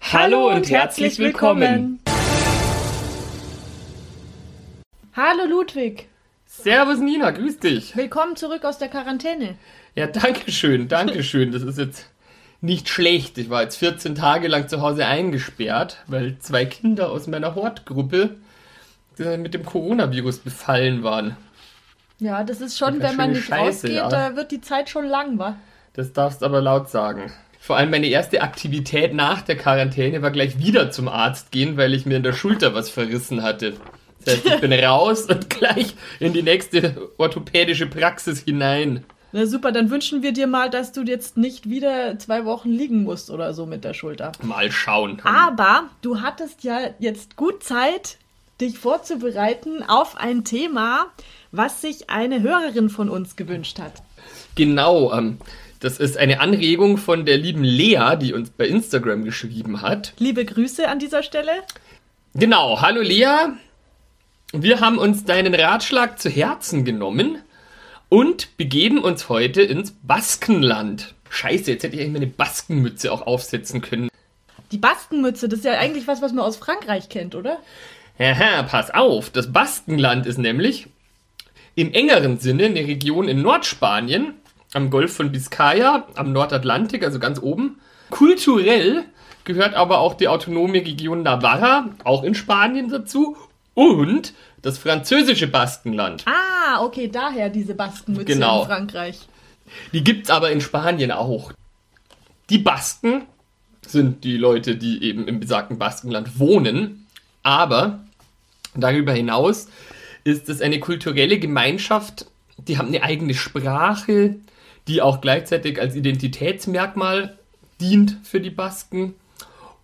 Hallo, und, herzlich willkommen. Hallo Ludwig. Servus Nina, grüß dich. Willkommen zurück aus der Quarantäne. Ja, danke schön, danke schön. Das ist jetzt nicht schlecht. Ich war jetzt 14 Tage lang zu Hause eingesperrt, weil zwei Kinder aus meiner Hortgruppe äh, mit dem Coronavirus befallen waren. Ja, das ist schon, Ja, wenn man nicht Scheiße, rausgeht, ja. da wird die Zeit schon lang, wa? Das darfst aber laut sagen. Vor allem meine erste Aktivität nach der Quarantäne war gleich wieder zum Arzt gehen, weil ich mir in der Schulter was verrissen hatte. Das heißt, ich bin raus und gleich in die nächste orthopädische Praxis hinein. Na super, dann wünschen wir dir mal, dass du jetzt nicht wieder zwei Wochen liegen musst oder so mit der Schulter. Mal schauen. Aber du hattest ja jetzt gut Zeit, dich vorzubereiten auf ein Thema, was sich eine Hörerin von uns gewünscht hat. Genau, ähm, das ist eine Anregung von der lieben Lea, die uns bei Instagram geschrieben hat. Liebe Grüße an dieser Stelle. Genau, hallo Lea. Wir haben uns deinen Ratschlag zu Herzen genommen und begeben uns heute ins Baskenland. Scheiße, jetzt hätte ich eigentlich meine Baskenmütze auch aufsetzen können. Die Baskenmütze, das ist ja eigentlich was, was man aus Frankreich kennt, oder? Haha, pass auf, das Baskenland ist nämlich im engeren Sinne eine Region in Nordspanien, am Golf von Biscaya, am Nordatlantik, also ganz oben. Kulturell gehört aber auch die autonome Region Navarra, auch in Spanien dazu, und das französische Baskenland. Ah, okay, daher diese Baskenmütze Genau. in Frankreich. Die gibt's aber in Spanien auch. Die Basken sind die Leute, die eben im besagten Baskenland wohnen, aber darüber hinaus ist es eine kulturelle Gemeinschaft, die haben eine eigene Sprache, die auch gleichzeitig als Identitätsmerkmal dient für die Basken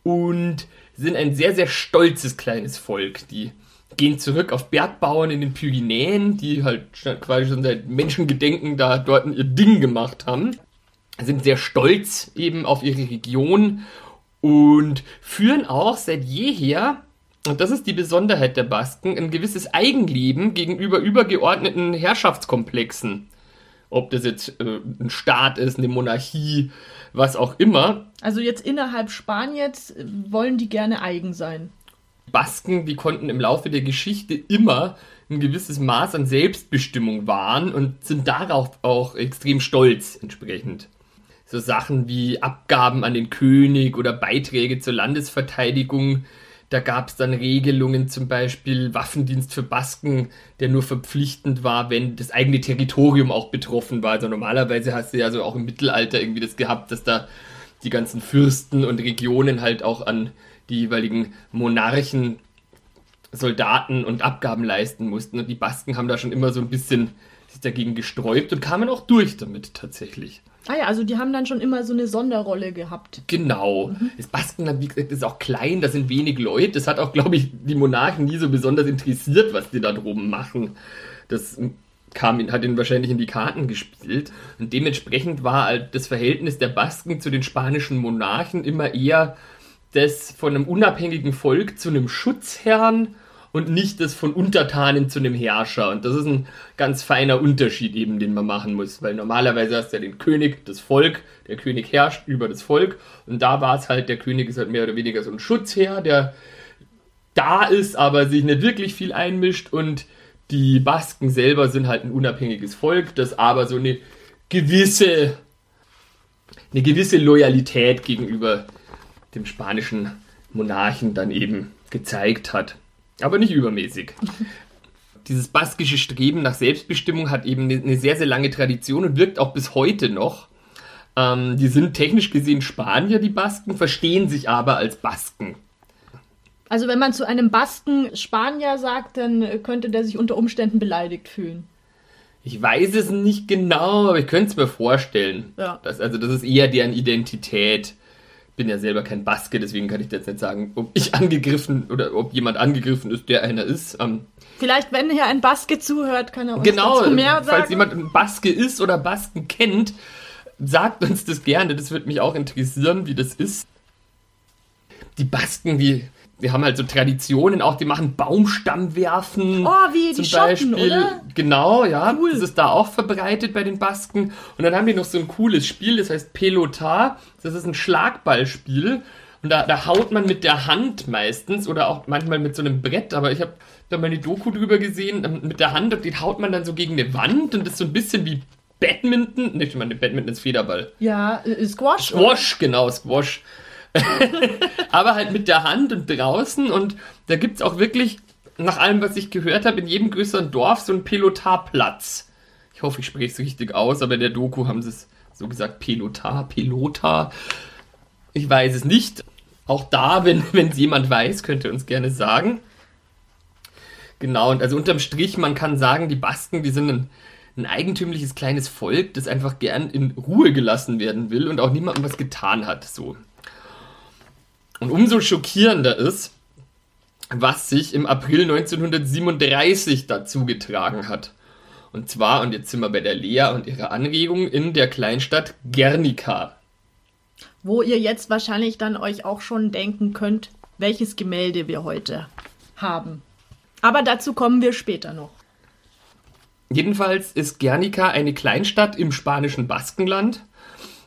und sind ein sehr, sehr stolzes kleines Volk. Die gehen zurück auf Bergbauern in den Pyrenäen, die halt quasi schon seit Menschengedenken da dort ihr Ding gemacht haben. Sind sehr stolz eben auf ihre Region und führen auch seit jeher, und das ist die Besonderheit der Basken, ein gewisses Eigenleben gegenüber übergeordneten Herrschaftskomplexen. Ob das jetzt äh, ein Staat ist, eine Monarchie, was auch immer. Also jetzt innerhalb Spaniens äh, wollen die gerne eigen sein. Basken, die konnten im Laufe der Geschichte immer ein gewisses Maß an Selbstbestimmung wahren und sind darauf auch extrem stolz entsprechend. So Sachen wie Abgaben an den König oder Beiträge zur Landesverteidigung. Da gab es dann Regelungen, zum Beispiel Waffendienst für Basken, der nur verpflichtend war, wenn das eigene Territorium auch betroffen war. Also normalerweise hast du ja so auch im Mittelalter irgendwie das gehabt, dass da die ganzen Fürsten und Regionen halt auch an die jeweiligen Monarchen Soldaten und Abgaben leisten mussten. Und die Basken haben da schon immer so ein bisschen sich dagegen gesträubt und kamen auch durch damit tatsächlich. Ah ja, also die haben dann schon immer so eine Sonderrolle gehabt. Genau. Das Baskenland, wie gesagt, ist auch klein, da sind wenig Leute. Das hat auch, glaube ich, die Monarchen nie so besonders interessiert, was die da droben machen. Das kam, hat ihnen wahrscheinlich in die Karten gespielt. Und dementsprechend war halt das Verhältnis der Basken zu den spanischen Monarchen immer eher das von einem unabhängigen Volk zu einem Schutzherrn und nicht das von Untertanen zu einem Herrscher. Und das ist ein ganz feiner Unterschied eben, den man machen muss. Weil normalerweise hast du ja den König, das Volk, der König herrscht über das Volk. Und da war es halt, der König ist halt mehr oder weniger so ein Schutzherr, der da ist, aber sich nicht wirklich viel einmischt. Und die Basken selber sind halt ein unabhängiges Volk, das aber so eine gewisse, eine gewisse Loyalität gegenüber dem spanischen Monarchen dann eben gezeigt hat. Aber nicht übermäßig. Dieses baskische Streben nach Selbstbestimmung hat eben eine, eine sehr, sehr lange Tradition und wirkt auch bis heute noch. Ähm, die sind technisch gesehen Spanier, die Basken, verstehen sich aber als Basken. Also wenn man zu einem Basken Spanier sagt, dann könnte der sich unter Umständen beleidigt fühlen. Ich weiß es nicht genau, aber ich könnte es mir vorstellen. Ja. Das, also das ist eher deren Identität, bin ja selber kein Baske, deswegen kann ich jetzt nicht sagen, ob ich angegriffen oder ob jemand angegriffen ist, der einer ist. Ähm, Vielleicht, wenn hier ein Baske zuhört, kann er uns genau, dazu mehr sagen. falls jemand ein Baske ist oder Basken kennt, sagt uns das gerne. Das würde mich auch interessieren, wie das ist. Die Basken, die, die haben halt so Traditionen auch, die machen Baumstammwerfen. Oh, wie die Schotten, oder? Genau, ja. Cool. Das ist da auch verbreitet bei den Basken. Und dann haben die noch so ein cooles Spiel, das heißt Pelota. Das ist ein Schlagballspiel. Und da, da haut man mit der Hand meistens oder auch manchmal mit so einem Brett, aber ich habe da mal eine Doku drüber gesehen, ähm, mit der Hand, und die haut man dann so gegen eine Wand und das ist so ein bisschen wie Badminton. Nicht, ich meine, Badminton ist Federball. Ja, äh, Squash. oder? Squash, genau, Squash. Aber halt mit der Hand und draußen und da gibt es auch wirklich, nach allem, was ich gehört habe, in jedem größeren Dorf so einen Pelotarplatz. Ich hoffe, ich spreche es richtig aus, aber in der Doku haben sie es so gesagt, Pelotar, Pelota. Ich weiß es nicht. Auch da, wenn es jemand weiß, könnt ihr uns gerne sagen. Genau, und also unterm Strich, man kann sagen, die Basken, die sind ein, ein eigentümliches kleines Volk, das einfach gern in Ruhe gelassen werden will und auch niemandem was getan hat. So. Und umso schockierender ist, was sich im April 1937 dazu getragen hat. Und zwar, und jetzt sind wir bei der Lea und ihrer Anregung, in der Kleinstadt Guernica. Wo ihr jetzt wahrscheinlich dann euch auch schon denken könnt, welches Gemälde wir heute haben. Aber dazu kommen wir später noch. Jedenfalls ist Guernica eine Kleinstadt im spanischen Baskenland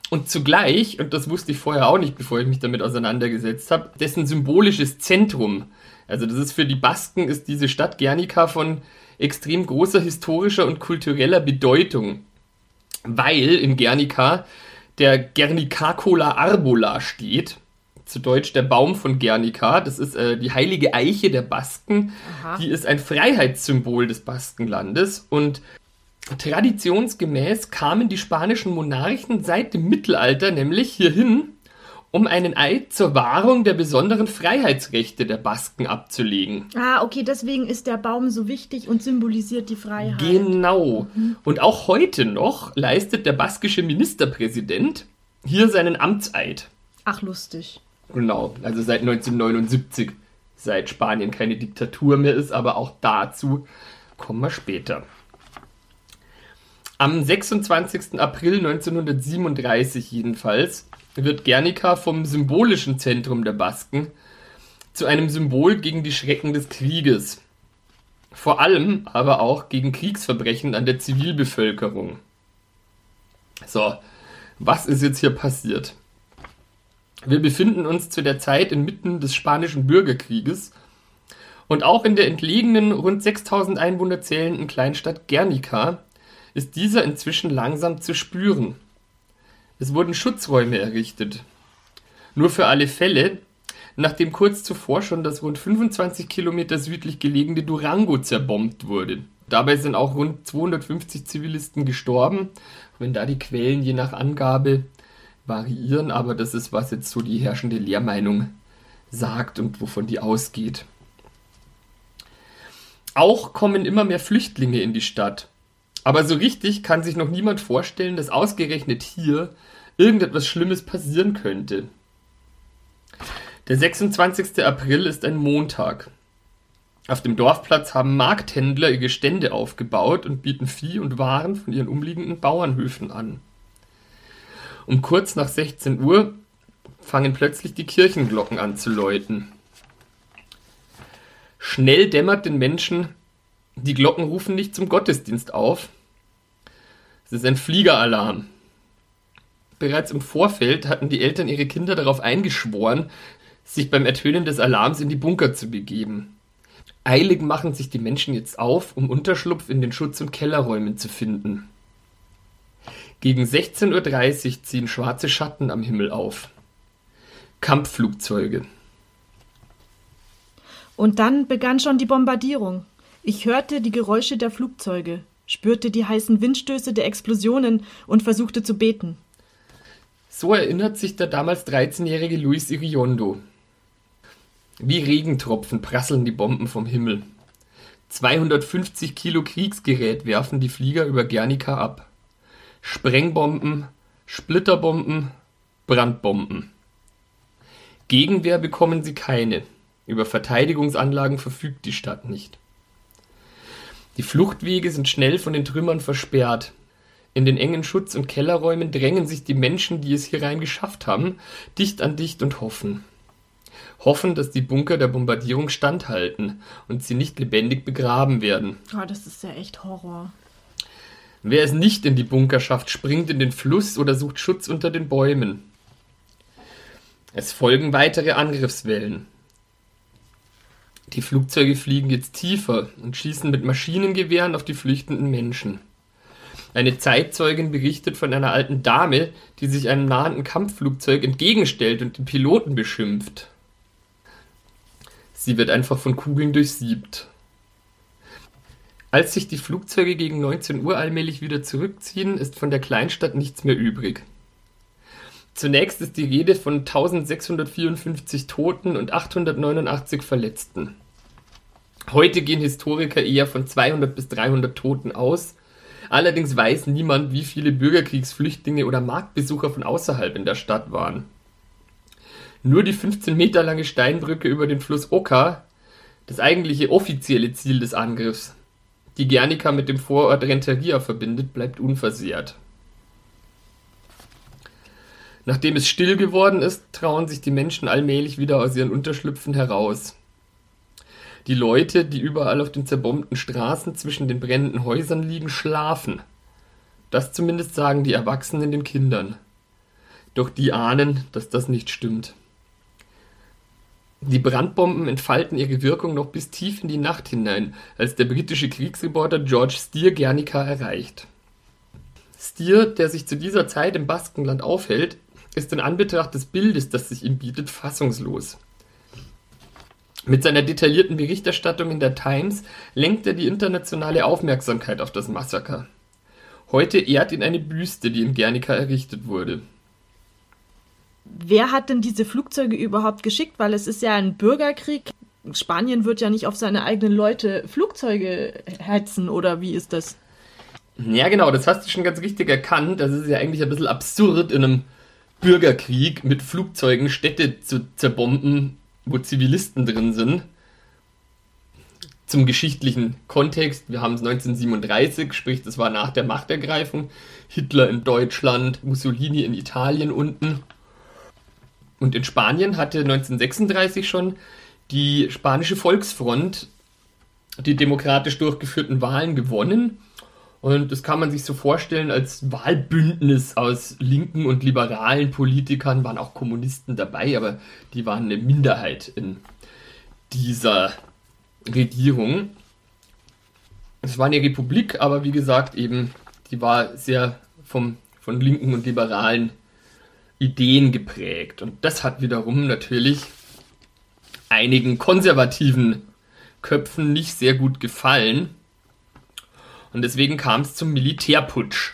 und zugleich, und das wusste ich vorher auch nicht, bevor ich mich damit auseinandergesetzt habe, dessen symbolisches Zentrum. Also das ist für die Basken ist diese Stadt Guernica von extrem großer historischer und kultureller Bedeutung, weil in Guernica der Guernicacola arbola steht, zu Deutsch der Baum von Guernica. Das ist äh, die heilige Eiche der Basken. Aha. Die ist ein Freiheitssymbol des Baskenlandes und traditionsgemäß kamen die spanischen Monarchen seit dem Mittelalter nämlich hierhin, um einen Eid zur Wahrung der besonderen Freiheitsrechte der Basken abzulegen. Ah, okay, deswegen ist der Baum so wichtig und symbolisiert die Freiheit. Genau. Und auch heute noch leistet der baskische Ministerpräsident hier seinen Amtseid. Ach, lustig. Genau, also seit 1979, seit Spanien keine Diktatur mehr ist, aber auch dazu kommen wir später. Am 26. April 1937 jedenfalls wird Guernica vom symbolischen Zentrum der Basken zu einem Symbol gegen die Schrecken des Krieges. Vor allem aber auch gegen Kriegsverbrechen an der Zivilbevölkerung. So, was ist jetzt hier passiert? Wir befinden uns zu der Zeit inmitten des spanischen Bürgerkrieges und auch in der entlegenen, rund 6000 Einwohner zählenden Kleinstadt Guernica ist dieser inzwischen langsam zu spüren. Es wurden Schutzräume errichtet. Nur für alle Fälle, nachdem kurz zuvor schon das rund 25 Kilometer südlich gelegene Durango zerbombt wurde. Dabei sind auch rund 250 Zivilisten gestorben, wenn da die Quellen je nach Angabe variieren, aber das ist, was jetzt so die herrschende Lehrmeinung sagt und wovon die ausgeht. Auch kommen immer mehr Flüchtlinge in die Stadt. Aber so richtig kann sich noch niemand vorstellen, dass ausgerechnet hier irgendetwas Schlimmes passieren könnte. Der 26. April ist ein Montag. Auf dem Dorfplatz haben Markthändler ihr Gestände aufgebaut und bieten Vieh und Waren von ihren umliegenden Bauernhöfen an. Um kurz nach 16 Uhr fangen plötzlich die Kirchenglocken an zu läuten. Schnell dämmert den Menschen, die Glocken rufen nicht zum Gottesdienst auf. Es ist ein Fliegeralarm. Bereits im Vorfeld hatten die Eltern ihre Kinder darauf eingeschworen, sich beim Ertönen des Alarms in die Bunker zu begeben. Eilig machen sich die Menschen jetzt auf, um Unterschlupf in den Schutz- und Kellerräumen zu finden. Gegen 16.30 Uhr ziehen schwarze Schatten am Himmel auf. Kampfflugzeuge. Und dann begann schon die Bombardierung. Ich hörte die Geräusche der Flugzeuge, spürte die heißen Windstöße der Explosionen und versuchte zu beten. So erinnert sich der damals 13-jährige Luis Iriondo. Wie Regentropfen prasseln die Bomben vom Himmel. 250 Kilo Kriegsgerät werfen die Flieger über Guernica ab. Sprengbomben, Splitterbomben, Brandbomben. Gegenwehr bekommen sie keine. Über Verteidigungsanlagen verfügt die Stadt nicht. Die Fluchtwege sind schnell von den Trümmern versperrt. In den engen Schutz- und Kellerräumen drängen sich die Menschen, die es hierein geschafft haben, dicht an dicht und hoffen. Hoffen, dass die Bunker der Bombardierung standhalten und sie nicht lebendig begraben werden. Oh, das ist ja echt Horror. Wer es nicht in die Bunker schafft, springt in den Fluss oder sucht Schutz unter den Bäumen. Es folgen weitere Angriffswellen. Die Flugzeuge fliegen jetzt tiefer und schießen mit Maschinengewehren auf die flüchtenden Menschen. Eine Zeitzeugin berichtet von einer alten Dame, die sich einem nahenden Kampfflugzeug entgegenstellt und den Piloten beschimpft. Sie wird einfach von Kugeln durchsiebt. Als sich die Flugzeuge gegen 19 Uhr allmählich wieder zurückziehen, ist von der Kleinstadt nichts mehr übrig. Zunächst ist die Rede von 1654 Toten und 889 Verletzten. Heute gehen Historiker eher von 200 bis 300 Toten aus. Allerdings weiß niemand, wie viele Bürgerkriegsflüchtlinge oder Marktbesucher von außerhalb in der Stadt waren. Nur die 15 Meter lange Steinbrücke über den Fluss Oka, das eigentliche offizielle Ziel des Angriffs, die Guernica mit dem Vorort Renteria verbindet, bleibt unversehrt. Nachdem es still geworden ist, trauen sich die Menschen allmählich wieder aus ihren Unterschlüpfen heraus. Die Leute, die überall auf den zerbombten Straßen zwischen den brennenden Häusern liegen, schlafen. Das zumindest sagen die Erwachsenen den Kindern. Doch die ahnen, dass das nicht stimmt. Die Brandbomben entfalten ihre Wirkung noch bis tief in die Nacht hinein, als der britische Kriegsreporter George Steer Guernica erreicht. Steer, der sich zu dieser Zeit im Baskenland aufhält, ist in Anbetracht des Bildes, das sich ihm bietet, fassungslos. Mit seiner detaillierten Berichterstattung in der Times lenkt er die internationale Aufmerksamkeit auf das Massaker. Heute ehrt ihn eine Büste, die in Guernica errichtet wurde. Wer hat denn diese Flugzeuge überhaupt geschickt? Weil es ist ja ein Bürgerkrieg. Spanien wird ja nicht auf seine eigenen Leute Flugzeuge hetzen, oder wie ist das? Ja, genau, das hast du schon ganz richtig erkannt. Das ist ja eigentlich ein bisschen absurd, in einem Bürgerkrieg mit Flugzeugen Städte zu zerbomben, wo Zivilisten drin sind. Zum geschichtlichen Kontext, wir haben es 1937, sprich, das war nach der Machtergreifung. Hitler in Deutschland, Mussolini in Italien unten. Und in Spanien hatte 1936 schon die spanische Volksfront die demokratisch durchgeführten Wahlen gewonnen und das kann man sich so vorstellen als Wahlbündnis aus linken und liberalen Politikern, waren auch Kommunisten dabei, aber die waren eine Minderheit in dieser Regierung. Es war eine Republik, aber wie gesagt, eben, die war sehr vom, von linken und liberalen Ideen geprägt. Und das hat wiederum natürlich einigen konservativen Köpfen nicht sehr gut gefallen und deswegen kam es zum Militärputsch.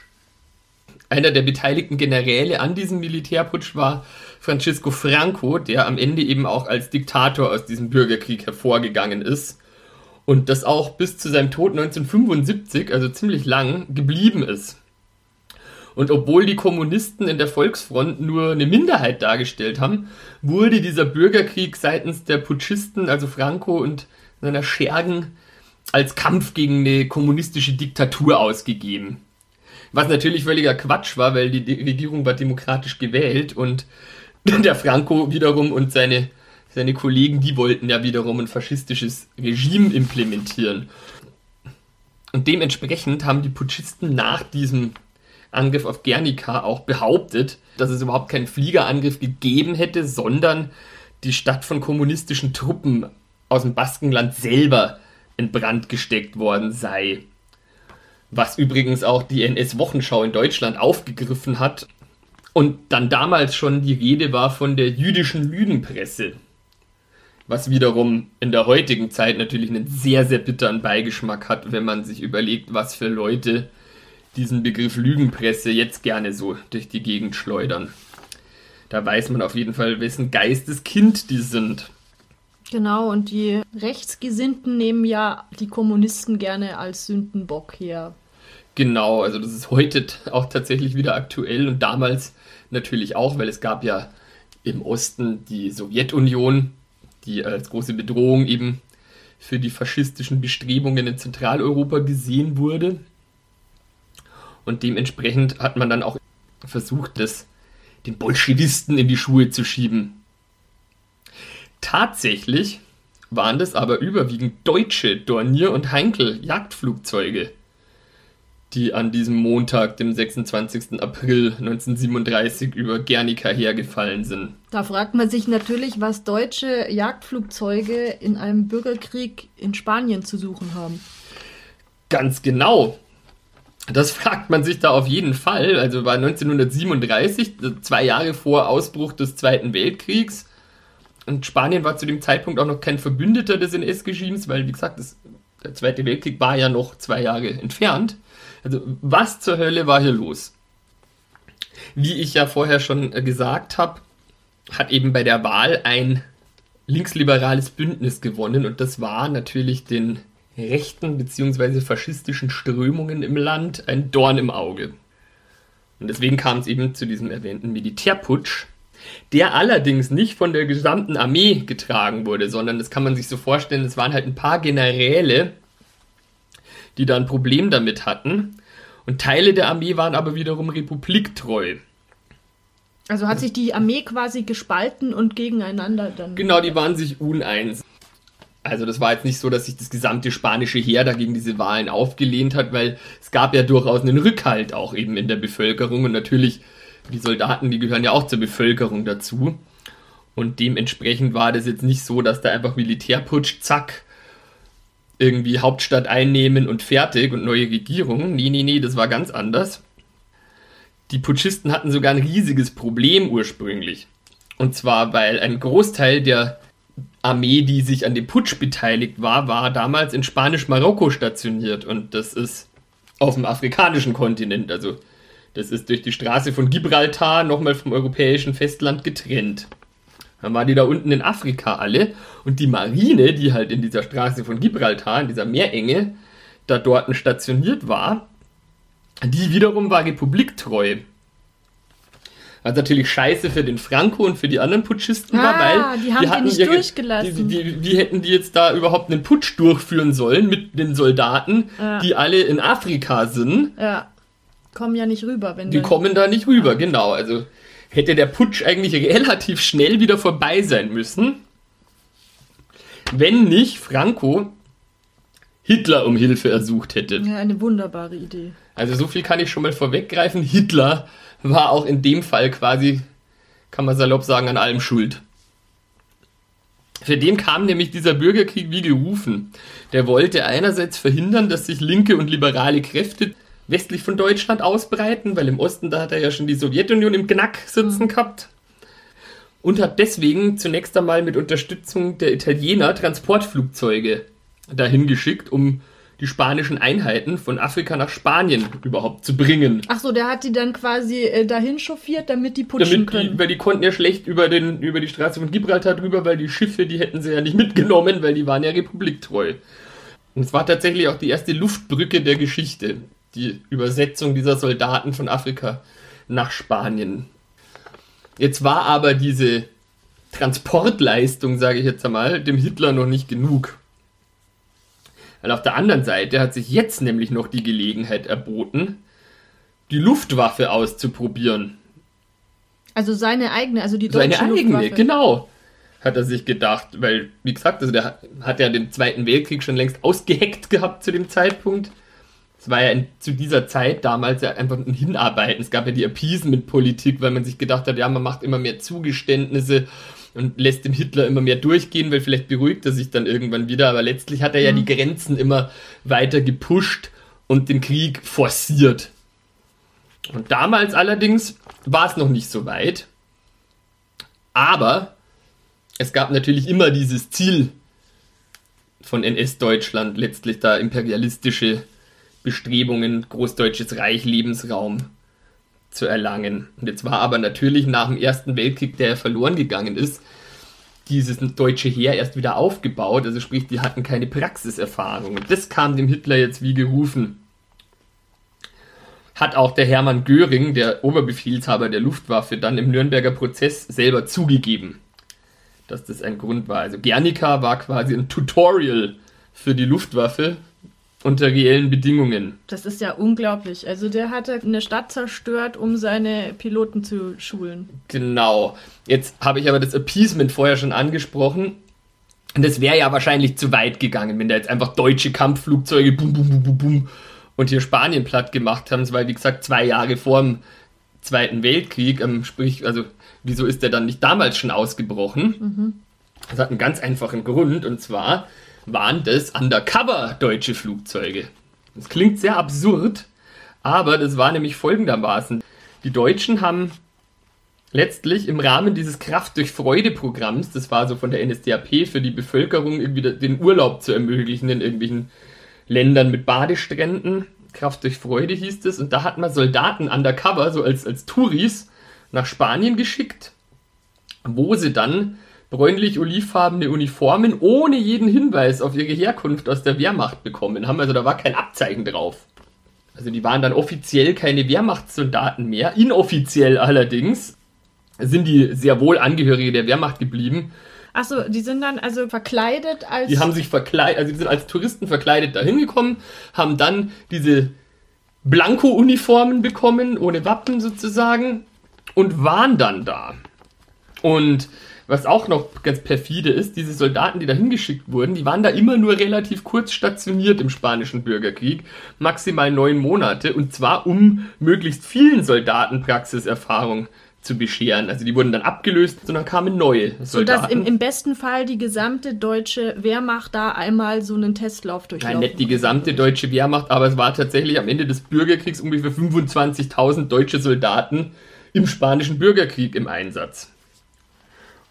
Einer der beteiligten Generäle an diesem Militärputsch war Francisco Franco, der am Ende eben auch als Diktator aus diesem Bürgerkrieg hervorgegangen ist und das auch bis zu seinem Tod 1975, also ziemlich lang, geblieben ist. Und obwohl die Kommunisten in der Volksfront nur eine Minderheit dargestellt haben, wurde dieser Bürgerkrieg seitens der Putschisten, also Franco und seiner Schergen, als Kampf gegen eine kommunistische Diktatur ausgegeben. Was natürlich völliger Quatsch war, weil die Regierung war demokratisch gewählt und der Franco wiederum und seine, seine Kollegen, die wollten ja wiederum ein faschistisches Regime implementieren. Und dementsprechend haben die Putschisten nach diesem Angriff auf Guernica auch behauptet, dass es überhaupt keinen Fliegerangriff gegeben hätte, sondern die Stadt von kommunistischen Truppen aus dem Baskenland selber in Brand gesteckt worden sei. Was übrigens auch die NS-Wochenschau in Deutschland aufgegriffen hat und dann damals schon die Rede war von der jüdischen Lügenpresse. Was wiederum in der heutigen Zeit natürlich einen sehr, sehr bitteren Beigeschmack hat, wenn man sich überlegt, was für Leute diesen Begriff Lügenpresse jetzt gerne so durch die Gegend schleudern. Da weiß man auf jeden Fall, wessen Geisteskind die sind. Genau, und die Rechtsgesinnten nehmen ja die Kommunisten gerne als Sündenbock her. Genau, also das ist heute auch tatsächlich wieder aktuell und damals natürlich auch, weil es gab ja im Osten die Sowjetunion, die als große Bedrohung eben für die faschistischen Bestrebungen in Zentraleuropa gesehen wurde. Und dementsprechend hat man dann auch versucht, das den Bolschewisten in die Schuhe zu schieben. Tatsächlich waren das aber überwiegend deutsche Dornier- und Heinkel-Jagdflugzeuge, die an diesem Montag, dem 26. April 1937, über Guernica hergefallen sind. Da fragt man sich natürlich, was deutsche Jagdflugzeuge in einem Bürgerkrieg in Spanien zu suchen haben. Ganz genau. Das fragt man sich da auf jeden Fall. Also war 1937, zwei Jahre vor Ausbruch des Zweiten Weltkriegs. Und Spanien war zu dem Zeitpunkt auch noch kein Verbündeter des NS-Regimes, weil, wie gesagt, das, der Zweite Weltkrieg war ja noch zwei Jahre entfernt. Also, was zur Hölle war hier los? Wie ich ja vorher schon äh, gesagt habe, hat eben bei der Wahl ein linksliberales Bündnis gewonnen und das war natürlich den rechten bzw. faschistischen Strömungen im Land ein Dorn im Auge. Und deswegen kam es eben zu diesem erwähnten Militärputsch, der allerdings nicht von der gesamten Armee getragen wurde, sondern das kann man sich so vorstellen, es waren halt ein paar Generäle, die da ein Problem damit hatten. Und Teile der Armee waren aber wiederum republiktreu. Also hat sich die Armee quasi gespalten und gegeneinander dann. Genau, die waren sich uneins. Also das war jetzt nicht so, dass sich das gesamte spanische Heer dagegen diese Wahlen aufgelehnt hat, weil es gab ja durchaus einen Rückhalt auch eben in der Bevölkerung und natürlich die Soldaten, die gehören ja auch zur Bevölkerung dazu. Und dementsprechend war das jetzt nicht so, dass da einfach Militärputsch, zack, irgendwie Hauptstadt einnehmen und fertig und neue Regierung. Nee, nee, nee, das war ganz anders. Die Putschisten hatten sogar ein riesiges Problem ursprünglich. Und zwar, weil ein Großteil der Armee, die sich an dem Putsch beteiligt war, war damals in Spanisch-Marokko stationiert. Und das ist auf dem afrikanischen Kontinent. Also das ist durch die Straße von Gibraltar nochmal vom europäischen Festland getrennt. Dann waren die da unten in Afrika alle und die Marine, die halt in dieser Straße von Gibraltar, in dieser Meerenge, da dort stationiert war, die wiederum war republiktreu. Was natürlich scheiße für den Franco und für die anderen Putschisten ah, war, weil die, haben die hatten nicht ihre, durchgelassen. Die, die, wie hätten die jetzt da überhaupt einen Putsch durchführen sollen mit den Soldaten, ja. die alle in Afrika sind? Ja. Kommen ja nicht rüber, wenn Die kommen da nicht rüber, genau. Also hätte der Putsch eigentlich relativ schnell wieder vorbei sein müssen, wenn nicht Franco Hitler um Hilfe ersucht hätte. Ja, eine wunderbare Idee. Also so viel kann ich schon mal vorweggreifen. Hitler war auch in dem Fall quasi, kann man salopp sagen, an allem schuld. Für den kam nämlich dieser Bürgerkrieg wie gerufen. Der wollte einerseits verhindern, dass sich linke und liberale Kräfte westlich von Deutschland ausbreiten, weil im Osten, da hat er ja schon die Sowjetunion im Knack sitzen mhm. gehabt. Und hat deswegen zunächst einmal mit Unterstützung der Italiener Transportflugzeuge dahin geschickt, um die spanischen Einheiten von Afrika nach Spanien überhaupt zu bringen. Ach so, der hat die dann quasi äh, dahin chauffiert, damit die putschen damit können. Die, weil die konnten ja schlecht über, den, über die Straße von Gibraltar drüber, weil die Schiffe, die hätten sie ja nicht mitgenommen, weil die waren ja republiktreu. Und es war tatsächlich auch die erste Luftbrücke der Geschichte die Übersetzung dieser Soldaten von Afrika nach Spanien. Jetzt war aber diese Transportleistung, sage ich jetzt einmal, dem Hitler noch nicht genug. Weil auf der anderen Seite hat sich jetzt nämlich noch die Gelegenheit erboten, die Luftwaffe auszuprobieren. Also seine eigene, also die deutsche Seine eigene, Luftwaffe. genau, hat er sich gedacht. Weil, wie gesagt, also der hat ja den Zweiten Weltkrieg schon längst ausgeheckt gehabt zu dem Zeitpunkt es war ja in, zu dieser Zeit damals ja einfach ein Hinarbeiten. Es gab ja die Appeasement-Politik, weil man sich gedacht hat, ja, man macht immer mehr Zugeständnisse und lässt dem Hitler immer mehr durchgehen, weil vielleicht beruhigt er sich dann irgendwann wieder. Aber letztlich hat er ja mhm. die Grenzen immer weiter gepusht und den Krieg forciert. Und damals allerdings war es noch nicht so weit. Aber es gab natürlich immer dieses Ziel von NS-Deutschland, letztlich da imperialistische Bestrebungen, Großdeutsches Reich Lebensraum zu erlangen. Und jetzt war aber natürlich nach dem Ersten Weltkrieg, der verloren gegangen ist, dieses deutsche Heer erst wieder aufgebaut. Also sprich, die hatten keine Praxiserfahrung. Und das kam dem Hitler jetzt wie gerufen. hat auch der Hermann Göring, der Oberbefehlshaber der Luftwaffe, dann im Nürnberger Prozess selber zugegeben, dass das ein Grund war. Also Guernica war quasi ein Tutorial für die Luftwaffe unter reellen Bedingungen. Das ist ja unglaublich. Also der hatte eine Stadt zerstört, um seine Piloten zu schulen. Genau. Jetzt habe ich aber das Appeasement vorher schon angesprochen. Und das wäre ja wahrscheinlich zu weit gegangen, wenn da jetzt einfach deutsche Kampfflugzeuge bum, bum, bum, bum, bum und hier Spanien platt gemacht haben. Es war, wie gesagt, zwei Jahre vor dem Zweiten Weltkrieg. Ähm, sprich, also, wieso ist der dann nicht damals schon ausgebrochen? Mhm. Das hat einen ganz einfachen Grund. Und zwar waren das undercover deutsche Flugzeuge. Das klingt sehr absurd, aber das war nämlich folgendermaßen. Die Deutschen haben letztlich im Rahmen dieses Kraft durch Freude Programms, das war so von der NSDAP für die Bevölkerung irgendwie den Urlaub zu ermöglichen in irgendwelchen Ländern mit Badestränden. Kraft durch Freude hieß es. Und da hat man Soldaten undercover, so als, als Touris, nach Spanien geschickt, wo sie dann bräunlich-olivfarbene Uniformen ohne jeden Hinweis auf ihre Herkunft aus der Wehrmacht bekommen haben. Also da war kein Abzeichen drauf. Also die waren dann offiziell keine Wehrmachtssoldaten mehr. Inoffiziell allerdings sind die sehr wohl Angehörige der Wehrmacht geblieben. Achso, die sind dann also verkleidet als. Die haben sich verkleidet, also die sind als Touristen verkleidet dahin gekommen, haben dann diese Blanko-Uniformen bekommen, ohne Wappen sozusagen, und waren dann da. Und was auch noch ganz perfide ist, diese Soldaten, die da hingeschickt wurden, die waren da immer nur relativ kurz stationiert im spanischen Bürgerkrieg, maximal neun Monate, und zwar um möglichst vielen Soldaten Praxiserfahrung zu bescheren. Also die wurden dann abgelöst und dann kamen neue Soldaten. Sodass im, im besten Fall die gesamte deutsche Wehrmacht da einmal so einen Testlauf durchlaufen Nein, nicht die gesamte deutsche Wehrmacht, aber es war tatsächlich am Ende des Bürgerkriegs ungefähr 25.000 deutsche Soldaten im spanischen Bürgerkrieg im Einsatz.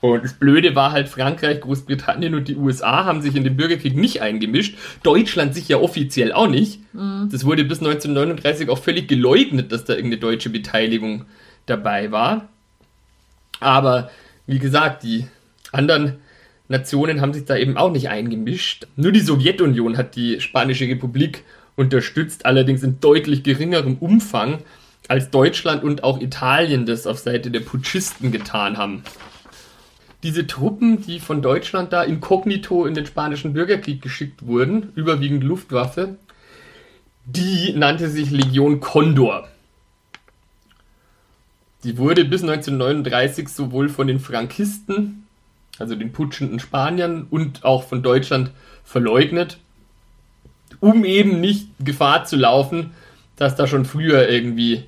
Und das Blöde war halt, Frankreich, Großbritannien und die USA haben sich in den Bürgerkrieg nicht eingemischt. Deutschland sich ja offiziell auch nicht. Mhm. Das wurde bis 1939 auch völlig geleugnet, dass da irgendeine deutsche Beteiligung dabei war. Aber wie gesagt, die anderen Nationen haben sich da eben auch nicht eingemischt. Nur die Sowjetunion hat die Spanische Republik unterstützt, allerdings in deutlich geringerem Umfang, als Deutschland und auch Italien das auf Seite der Putschisten getan haben diese Truppen, die von Deutschland da inkognito in den spanischen Bürgerkrieg geschickt wurden, überwiegend Luftwaffe, die nannte sich Legion Condor. Die wurde bis 1939 sowohl von den Frankisten, also den putschenden Spaniern, und auch von Deutschland verleugnet, um eben nicht Gefahr zu laufen, dass da schon früher irgendwie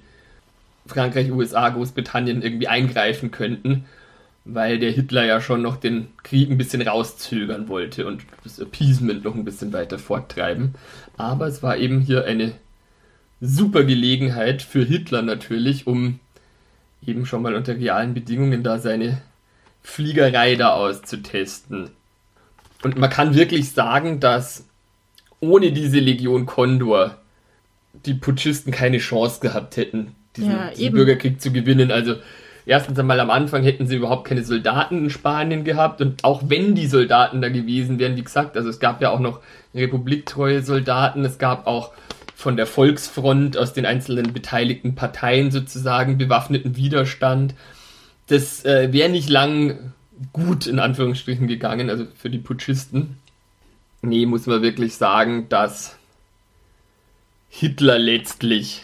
Frankreich, USA, Großbritannien irgendwie eingreifen könnten weil der Hitler ja schon noch den Krieg ein bisschen rauszögern wollte und das Appeasement noch ein bisschen weiter forttreiben. Aber es war eben hier eine super Gelegenheit für Hitler natürlich, um eben schon mal unter realen Bedingungen da seine Fliegerei da auszutesten. Und man kann wirklich sagen, dass ohne diese Legion Condor die Putschisten keine Chance gehabt hätten, diesen, ja, diesen Bürgerkrieg zu gewinnen. Also erstens einmal am Anfang hätten sie überhaupt keine Soldaten in Spanien gehabt und auch wenn die Soldaten da gewesen wären, wie gesagt, also es gab ja auch noch republiktreue Soldaten, es gab auch von der Volksfront aus den einzelnen beteiligten Parteien sozusagen bewaffneten Widerstand. Das äh, wäre nicht lang gut in Anführungsstrichen gegangen, also für die Putschisten. Nee, muss man wirklich sagen, dass Hitler letztlich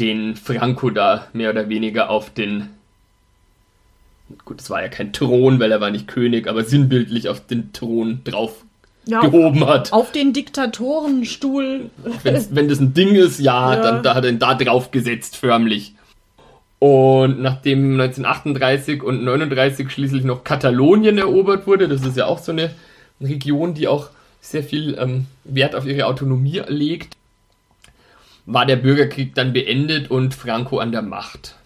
den Franco da mehr oder weniger auf den gut, es war ja kein Thron, weil er war nicht König, aber sinnbildlich auf den Thron drauf ja, gehoben hat. Auf den Diktatorenstuhl. wenn das ein Ding ist, ja, ja. dann da hat er ihn da drauf gesetzt, förmlich. Und nachdem 1938 und 39 schließlich noch Katalonien erobert wurde, das ist ja auch so eine Region, die auch sehr viel ähm, Wert auf ihre Autonomie legt, war der Bürgerkrieg dann beendet und Franco an der Macht.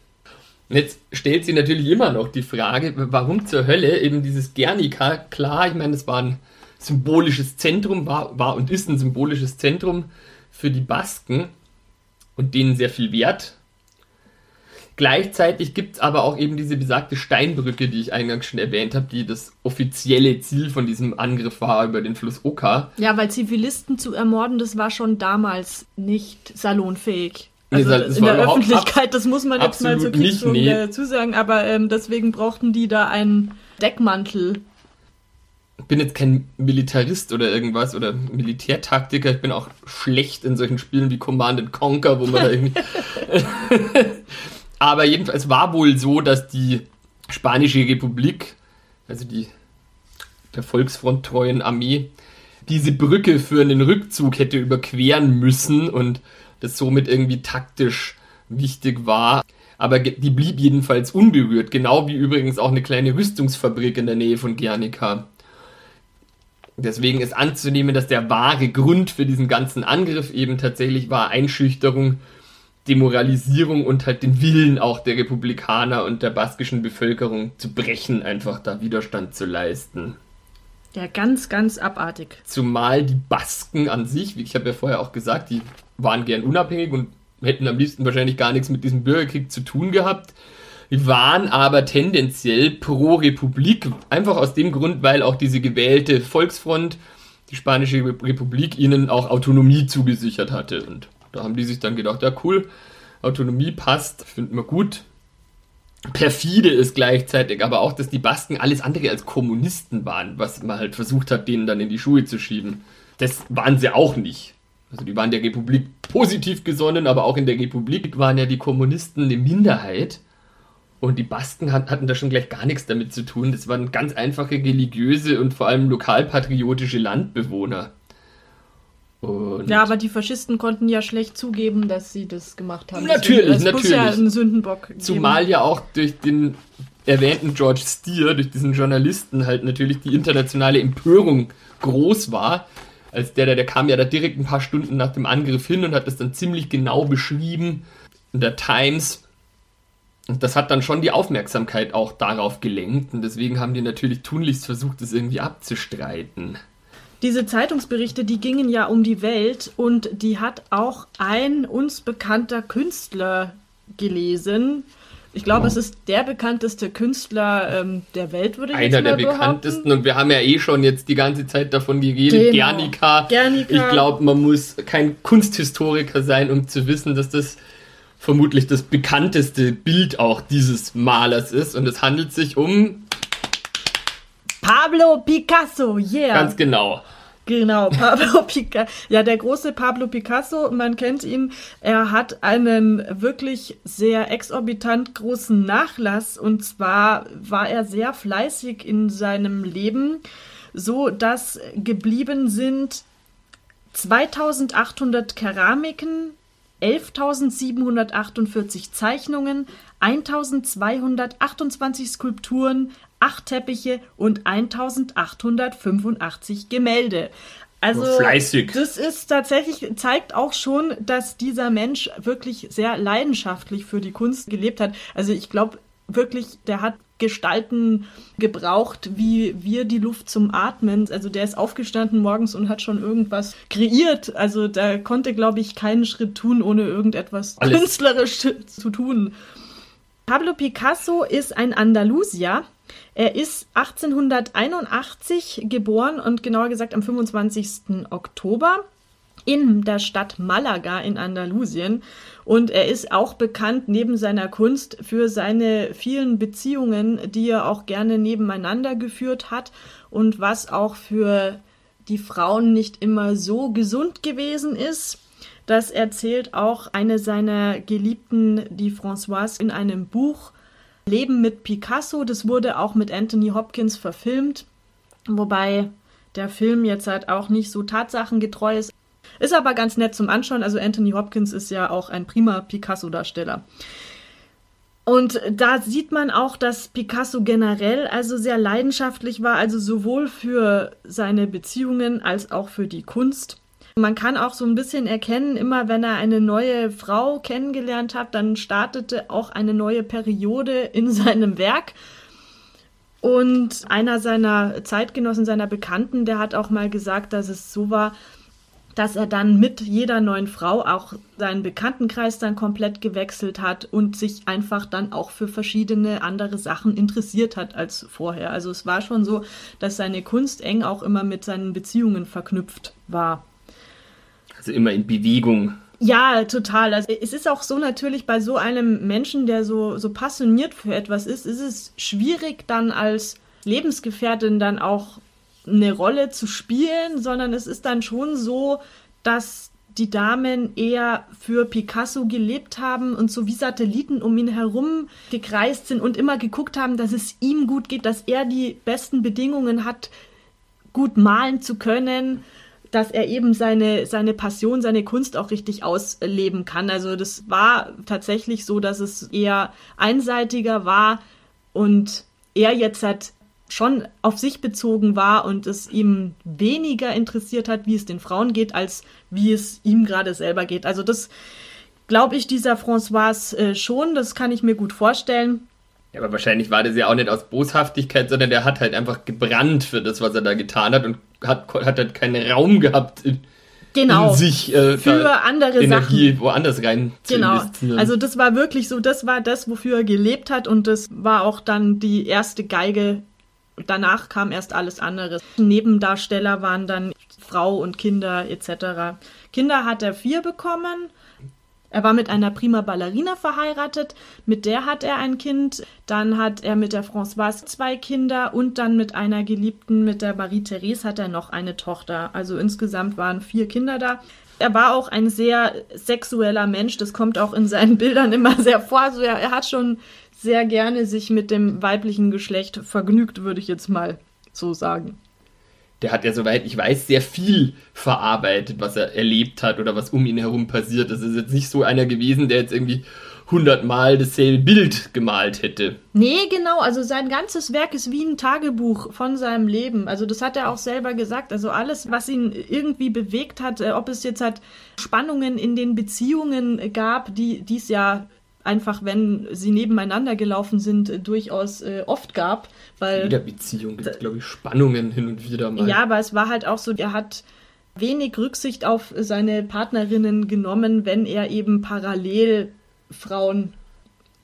Und jetzt stellt sich natürlich immer noch die Frage, warum zur Hölle eben dieses Guernica, klar, ich meine, es war ein symbolisches Zentrum, war, war und ist ein symbolisches Zentrum für die Basken und denen sehr viel wert. Gleichzeitig gibt es aber auch eben diese besagte Steinbrücke, die ich eingangs schon erwähnt habe, die das offizielle Ziel von diesem Angriff war über den Fluss Oka. Ja, weil Zivilisten zu ermorden, das war schon damals nicht salonfähig. Also nee, in der Öffentlichkeit, das muss man jetzt mal zur Kriegsführung nee. dazu sagen, aber ähm, deswegen brauchten die da einen Deckmantel ich bin jetzt kein Militarist oder irgendwas oder Militärtaktiker. Ich bin auch schlecht in solchen Spielen wie Command Conquer, wo man da irgendwie. Aber jedenfalls war wohl so, dass die Spanische Republik, also die der volksfronttreuen Armee, diese Brücke für einen Rückzug hätte überqueren müssen und das somit irgendwie taktisch wichtig war. Aber die blieb jedenfalls unberührt, genau wie übrigens auch eine kleine Rüstungsfabrik in der Nähe von Guernica. Deswegen ist anzunehmen, dass der wahre Grund für diesen ganzen Angriff eben tatsächlich war Einschüchterung, Demoralisierung und halt den Willen auch der Republikaner und der baskischen Bevölkerung zu brechen, einfach da Widerstand zu leisten. Ja, ganz, ganz abartig. Zumal die Basken an sich, wie ich habe ja vorher auch gesagt, die waren gern unabhängig und hätten am liebsten wahrscheinlich gar nichts mit diesem Bürgerkrieg zu tun gehabt waren aber tendenziell pro Republik, einfach aus dem Grund, weil auch diese gewählte Volksfront, die Spanische Republik, ihnen auch Autonomie zugesichert hatte. Und da haben die sich dann gedacht, ja cool, Autonomie passt, finden wir gut. Perfide ist gleichzeitig aber auch, dass die Basken alles andere als Kommunisten waren, was man halt versucht hat, denen dann in die Schuhe zu schieben. Das waren sie auch nicht. Also die waren der Republik positiv gesonnen, aber auch in der Republik waren ja die Kommunisten eine Minderheit. Und die Basken hatten da schon gleich gar nichts damit zu tun. Das waren ganz einfache religiöse und vor allem lokalpatriotische Landbewohner. Und ja, aber die Faschisten konnten ja schlecht zugeben, dass sie das gemacht haben. Natürlich, Deswegen, natürlich. ja einen Sündenbock geben. Zumal ja auch durch den erwähnten George Steer, durch diesen Journalisten halt natürlich die internationale Empörung groß war. Als der, der, der kam ja da direkt ein paar Stunden nach dem Angriff hin und hat das dann ziemlich genau beschrieben. In der Times und das hat dann schon die Aufmerksamkeit auch darauf gelenkt und deswegen haben die natürlich tunlichst versucht, das irgendwie abzustreiten. Diese Zeitungsberichte, die gingen ja um die Welt und die hat auch ein uns bekannter Künstler gelesen. Ich glaube, oh. es ist der bekannteste Künstler ähm, der Welt, würde ich Einer jetzt mal der bekanntesten und wir haben ja eh schon jetzt die ganze Zeit davon geredet. Genau. Guernica. Guernica. Ich glaube, man muss kein Kunsthistoriker sein, um zu wissen, dass das vermutlich das bekannteste Bild auch dieses Malers ist. Und es handelt sich um Pablo Picasso, yeah. Ganz genau. Genau, Pablo Picasso. Ja, der große Pablo Picasso, man kennt ihn. Er hat einen wirklich sehr exorbitant großen Nachlass und zwar war er sehr fleißig in seinem Leben, so dass geblieben sind 2800 Keramiken, 11.748 Zeichnungen, 1.228 Skulpturen, 8 Teppiche und 1.885 Gemälde. Also Fleißig. das ist tatsächlich zeigt auch schon, dass dieser Mensch wirklich sehr leidenschaftlich für die Kunst gelebt hat. Also ich glaube wirklich, der hat Gestalten gebraucht, wie wir die Luft zum Atmen. Also der ist aufgestanden morgens und hat schon irgendwas kreiert. Also der konnte, glaube ich, keinen Schritt tun, ohne irgendetwas Alles. künstlerisch zu tun. Pablo Picasso ist ein Andalusier. Er ist 1881 geboren und genauer gesagt am 25. Oktober in der Stadt Malaga in Andalusien. Und er ist auch bekannt neben seiner Kunst für seine vielen Beziehungen, die er auch gerne nebeneinander geführt hat und was auch für die Frauen nicht immer so gesund gewesen ist. Das erzählt auch eine seiner Geliebten, die Françoise, in einem Buch Leben mit Picasso. Das wurde auch mit Anthony Hopkins verfilmt, wobei der Film jetzt halt auch nicht so tatsachengetreu ist. Ist aber ganz nett zum Anschauen. Also Anthony Hopkins ist ja auch ein prima Picasso-Darsteller. Und da sieht man auch, dass Picasso generell also sehr leidenschaftlich war, also sowohl für seine Beziehungen als auch für die Kunst. Man kann auch so ein bisschen erkennen, immer wenn er eine neue Frau kennengelernt hat, dann startete auch eine neue Periode in seinem Werk. Und einer seiner Zeitgenossen, seiner Bekannten, der hat auch mal gesagt, dass es so war, dass er dann mit jeder neuen Frau auch seinen Bekanntenkreis dann komplett gewechselt hat und sich einfach dann auch für verschiedene andere Sachen interessiert hat als vorher. Also es war schon so, dass seine Kunst eng auch immer mit seinen Beziehungen verknüpft war. Also immer in Bewegung. Ja, total. Also es ist auch so natürlich bei so einem Menschen, der so, so passioniert für etwas ist, ist es schwierig dann als Lebensgefährtin dann auch eine Rolle zu spielen, sondern es ist dann schon so, dass die Damen eher für Picasso gelebt haben und so wie Satelliten um ihn herum gekreist sind und immer geguckt haben, dass es ihm gut geht, dass er die besten Bedingungen hat, gut malen zu können, dass er eben seine, seine Passion, seine Kunst auch richtig ausleben kann. Also das war tatsächlich so, dass es eher einseitiger war und er jetzt hat schon auf sich bezogen war und es ihm weniger interessiert hat, wie es den Frauen geht, als wie es ihm gerade selber geht. Also das glaube ich dieser François äh, schon, das kann ich mir gut vorstellen. Ja, aber wahrscheinlich war das ja auch nicht aus Boshaftigkeit, sondern der hat halt einfach gebrannt für das, was er da getan hat und hat, hat halt keinen Raum gehabt in, genau. in sich äh, für andere Energie Sachen. woanders rein genau. Also das war wirklich so, das war das, wofür er gelebt hat und das war auch dann die erste Geige Danach kam erst alles andere. Nebendarsteller waren dann Frau und Kinder etc. Kinder hat er vier bekommen. Er war mit einer prima Ballerina verheiratet, mit der hat er ein Kind, dann hat er mit der Françoise zwei Kinder und dann mit einer Geliebten, mit der Marie-Therese, hat er noch eine Tochter. Also insgesamt waren vier Kinder da. Er war auch ein sehr sexueller Mensch, das kommt auch in seinen Bildern immer sehr vor. Also er, er hat schon sehr gerne sich mit dem weiblichen Geschlecht vergnügt, würde ich jetzt mal so sagen. Der hat ja, soweit ich weiß, sehr viel verarbeitet, was er erlebt hat oder was um ihn herum passiert. Das ist jetzt nicht so einer gewesen, der jetzt irgendwie hundertmal dasselbe Bild gemalt hätte. Nee, genau. Also sein ganzes Werk ist wie ein Tagebuch von seinem Leben. Also das hat er auch selber gesagt. Also alles, was ihn irgendwie bewegt hat, äh, ob es jetzt halt Spannungen in den Beziehungen gab, die es ja einfach, wenn sie nebeneinander gelaufen sind, durchaus äh, oft gab. Weil, In jeder Beziehung gibt es, glaube ich, Spannungen hin und wieder mal. Ja, aber es war halt auch so, er hat wenig Rücksicht auf seine Partnerinnen genommen, wenn er eben parallel Frauen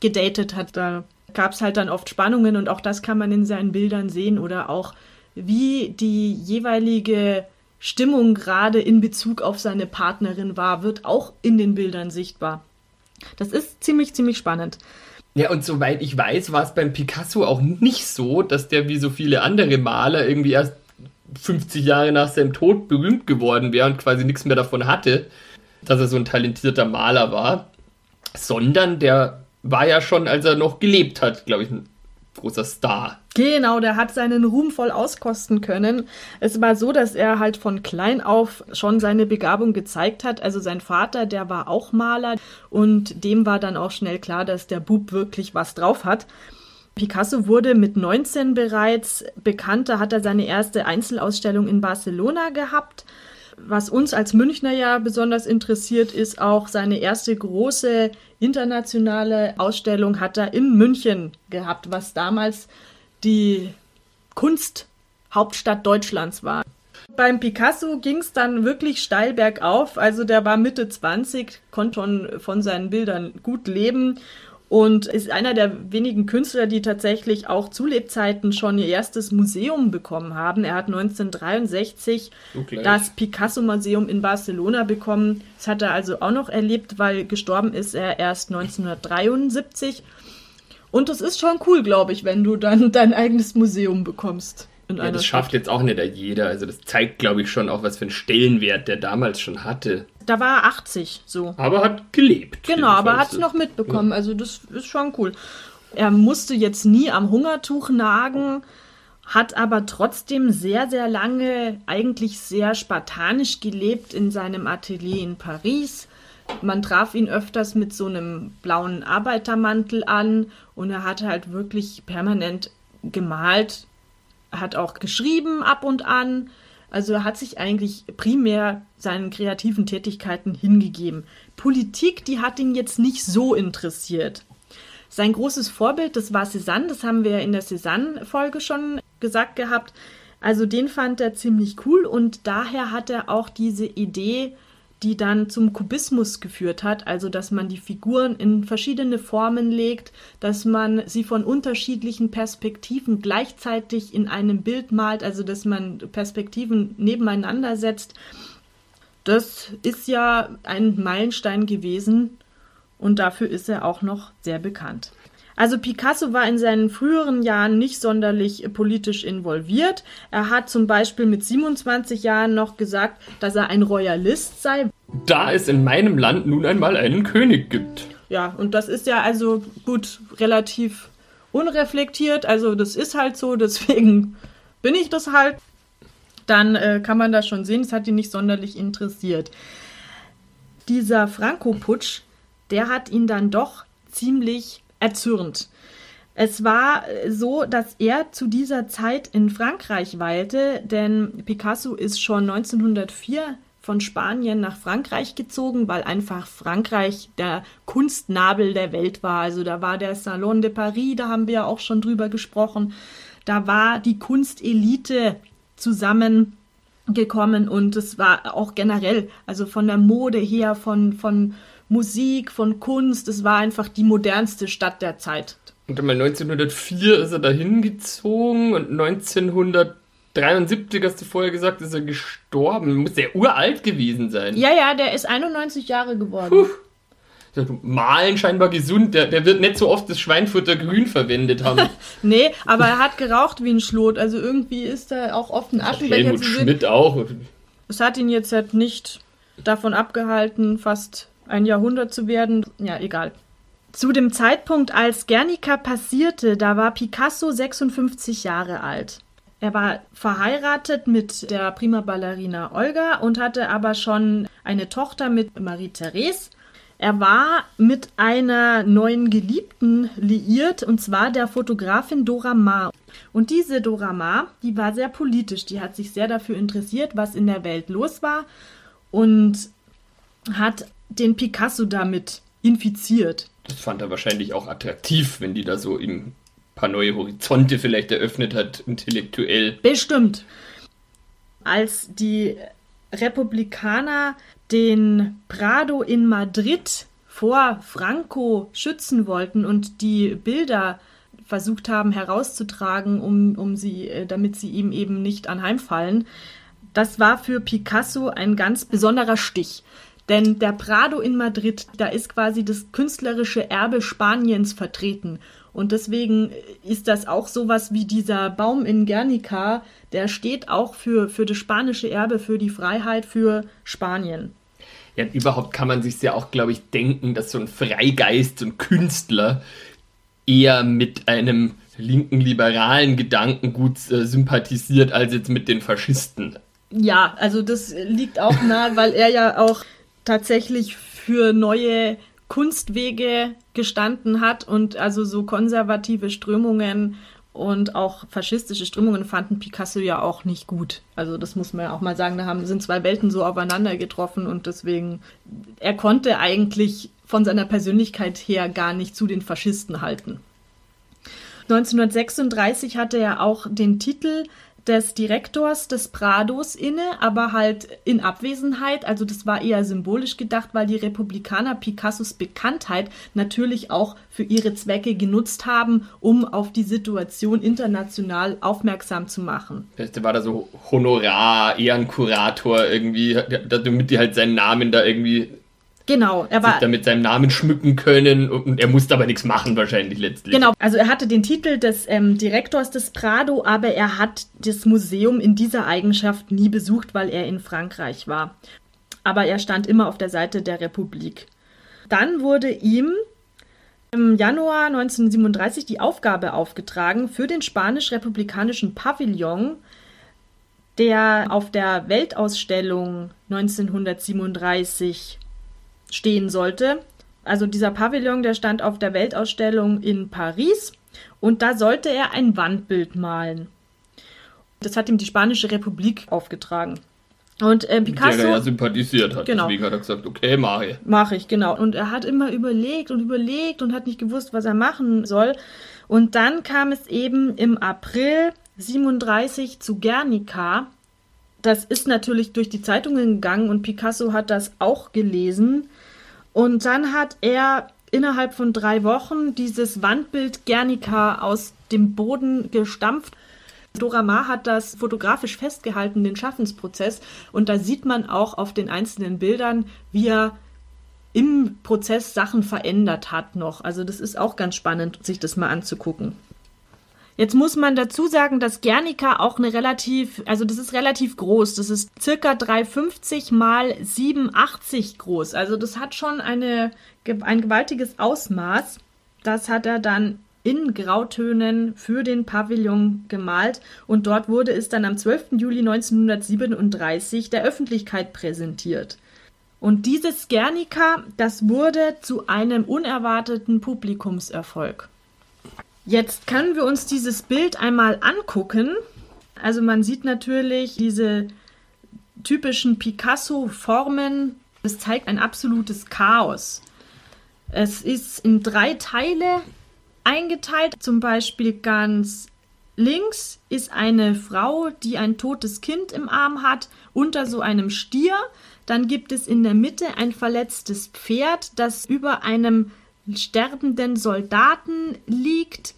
gedatet hat. Da gab es halt dann oft Spannungen und auch das kann man in seinen Bildern sehen oder auch wie die jeweilige Stimmung gerade in Bezug auf seine Partnerin war, wird auch in den Bildern sichtbar. Das ist ziemlich, ziemlich spannend. Ja, und soweit ich weiß, war es beim Picasso auch nicht so, dass der wie so viele andere Maler irgendwie erst 50 Jahre nach seinem Tod berühmt geworden wäre und quasi nichts mehr davon hatte, dass er so ein talentierter Maler war, sondern der war ja schon, als er noch gelebt hat, glaube ich, großer Star. Genau, der hat seinen Ruhm voll auskosten können. Es war so, dass er halt von klein auf schon seine Begabung gezeigt hat. Also sein Vater, der war auch Maler und dem war dann auch schnell klar, dass der Bub wirklich was drauf hat. Picasso wurde mit 19 bereits bekannt. Da hat er seine erste Einzelausstellung in Barcelona gehabt. Was uns als Münchner ja besonders interessiert, ist auch seine erste große internationale Ausstellung hat er in München gehabt, was damals die Kunsthauptstadt Deutschlands war. Beim Picasso ging es dann wirklich steil bergauf. Also der war Mitte 20, konnte von seinen Bildern gut leben und ist einer der wenigen Künstler, die tatsächlich auch zu Lebzeiten schon ihr erstes Museum bekommen haben. Er hat 1963 Okay. das Picasso-Museum in Barcelona bekommen. Das hat er also auch noch erlebt, weil gestorben ist er erst 1973. Und das ist schon cool, glaube ich, wenn du dann dein eigenes Museum bekommst. Ja, das Stadt. schafft jetzt auch nicht jeder. Also das zeigt, glaube ich, schon auch, was für einen Stellenwert der damals schon hatte. Da war er 80 so. Aber hat gelebt. Genau, aber hat es noch mitbekommen. Also das ist schon cool. Er musste jetzt nie am Hungertuch nagen, hat aber trotzdem sehr, sehr lange eigentlich sehr spartanisch gelebt in seinem Atelier in Paris. Man traf ihn öfters mit so einem blauen Arbeitermantel an und er hat halt wirklich permanent gemalt, hat auch geschrieben ab und an. Also er hat sich eigentlich primär seinen kreativen Tätigkeiten hingegeben. Politik, die hat ihn jetzt nicht so interessiert. Sein großes Vorbild, das war Cézanne, das haben wir in der Cézanne-Folge schon gesagt gehabt. Also den fand er ziemlich cool und daher hat er auch diese Idee, die dann zum Kubismus geführt hat, also dass man die Figuren in verschiedene Formen legt, dass man sie von unterschiedlichen Perspektiven gleichzeitig in einem Bild malt, also dass man Perspektiven nebeneinander setzt. Das ist ja ein Meilenstein gewesen und dafür ist er auch noch sehr bekannt. Also Picasso war in seinen früheren Jahren nicht sonderlich politisch involviert. Er hat zum Beispiel mit 27 Jahren noch gesagt, dass er ein Royalist sei. Da es in meinem Land nun einmal einen König gibt. Ja, und das ist ja also gut relativ unreflektiert. Also das ist halt so, deswegen bin ich das halt. Dann äh, kann man das schon sehen, es hat ihn nicht sonderlich interessiert. Dieser Franco-Putsch, der hat ihn dann doch ziemlich erzürnt. Es war so, dass er zu dieser Zeit in Frankreich weilte, denn Picasso ist schon 1904 von Spanien nach Frankreich gezogen, weil einfach Frankreich der Kunstnabel der Welt war. Also da war der Salon de Paris, da haben wir ja auch schon drüber gesprochen. Da war die Kunstelite zusammengekommen und es war auch generell, also von der Mode her, von, von Musik, von Kunst. Es war einfach die modernste Stadt der Zeit. Und dann mal 1904 ist er dahin gezogen und 1973, hast du vorher gesagt, ist er gestorben. Muss der uralt gewesen sein. Ja, ja, der ist 91 Jahre geworden. Puh. Malen scheinbar gesund. Der, der wird nicht so oft das Schweinfutter grün verwendet haben. nee, aber er hat geraucht wie ein Schlot. Also irgendwie ist er auch oft ein Aschenbecher Helmut Schmidt auch. Es hat ihn jetzt halt nicht davon abgehalten, fast ein Jahrhundert zu werden. Ja, egal. Zu dem Zeitpunkt, als Guernica passierte, da war Picasso 56 Jahre alt. Er war verheiratet mit der Prima Ballerina Olga und hatte aber schon eine Tochter mit Marie-Therese. Er war mit einer neuen Geliebten liiert, und zwar der Fotografin Dora Maar. Und diese Dora Maar, die war sehr politisch, die hat sich sehr dafür interessiert, was in der Welt los war und hat den Picasso damit infiziert. Das fand er wahrscheinlich auch attraktiv, wenn die da so ihm ein paar neue Horizonte vielleicht eröffnet hat, intellektuell. Bestimmt. Als die Republikaner den Prado in Madrid vor Franco schützen wollten und die Bilder versucht haben herauszutragen, um, um sie, äh, damit sie ihm eben nicht anheimfallen, das war für Picasso ein ganz besonderer Stich. Denn der Prado in Madrid, da ist quasi das künstlerische Erbe Spaniens vertreten. Und deswegen ist das auch sowas wie dieser Baum in Guernica, der steht auch für, für das spanische Erbe, für die Freiheit, für Spanien. Ja, überhaupt kann man sich ja auch, glaube ich, denken, dass so ein Freigeist, so ein Künstler eher mit einem linken liberalen Gedankengut äh, sympathisiert als jetzt mit den Faschisten. Ja, also das liegt auch nahe, weil er ja auch tatsächlich für neue Kunstwege gestanden hat und also so konservative Strömungen und auch faschistische Strömungen fanden Picasso ja auch nicht gut. Also das muss man ja auch mal sagen, da haben, sind zwei Welten so aufeinander getroffen und deswegen, er konnte eigentlich von seiner Persönlichkeit her gar nicht zu den Faschisten halten. 1936 hatte er auch den Titel des Direktors des Prados inne, aber halt in Abwesenheit. Also das war eher symbolisch gedacht, weil die Republikaner Picassos Bekanntheit natürlich auch für ihre Zwecke genutzt haben, um auf die Situation international aufmerksam zu machen. Der war da so Honorar, Ehrenkurator irgendwie, damit die halt seinen Namen da irgendwie Genau, er war. Sich damit seinem Namen schmücken können und er musste aber nichts machen, wahrscheinlich letztlich. Genau, also er hatte den Titel des ähm, Direktors des Prado, aber er hat das Museum in dieser Eigenschaft nie besucht, weil er in Frankreich war. Aber er stand immer auf der Seite der Republik. Dann wurde ihm im Januar 1937 die Aufgabe aufgetragen, für den spanisch-republikanischen Pavillon, der auf der Weltausstellung 1937 stehen sollte. Also dieser Pavillon, der stand auf der Weltausstellung in Paris und da sollte er ein Wandbild malen. Das hat ihm die Spanische Republik aufgetragen. Und äh, Picasso. Der ja sympathisiert hat. Genau. Deswegen hat er gesagt, okay, mach ich. Mach ich, genau. Und er hat immer überlegt und überlegt und hat nicht gewusst, was er machen soll. Und dann kam es eben im April 1937 zu Guernica. Das ist natürlich durch die Zeitungen gegangen und Picasso hat das auch gelesen. Und dann hat er innerhalb von drei Wochen dieses Wandbild Guernica aus dem Boden gestampft. Dora Maar hat das fotografisch festgehalten, den Schaffensprozess. Und da sieht man auch auf den einzelnen Bildern, wie er im Prozess Sachen verändert hat noch. Also das ist auch ganz spannend, sich das mal anzugucken. Jetzt muss man dazu sagen, dass Guernica auch eine relativ, also das ist relativ groß. Das ist circa 350 mal 87 groß. Also das hat schon eine, ein gewaltiges Ausmaß. Das hat er dann in Grautönen für den Pavillon gemalt und dort wurde es dann am 12. Juli 1937 der Öffentlichkeit präsentiert. Und dieses Guernica, das wurde zu einem unerwarteten Publikumserfolg. Jetzt können wir uns dieses Bild einmal angucken. Also man sieht natürlich diese typischen Picasso-Formen. Es zeigt ein absolutes Chaos. Es ist in drei Teile eingeteilt. Zum Beispiel ganz links ist eine Frau, die ein totes Kind im Arm hat, unter so einem Stier. Dann gibt es in der Mitte ein verletztes Pferd, das über einem sterbenden Soldaten liegt.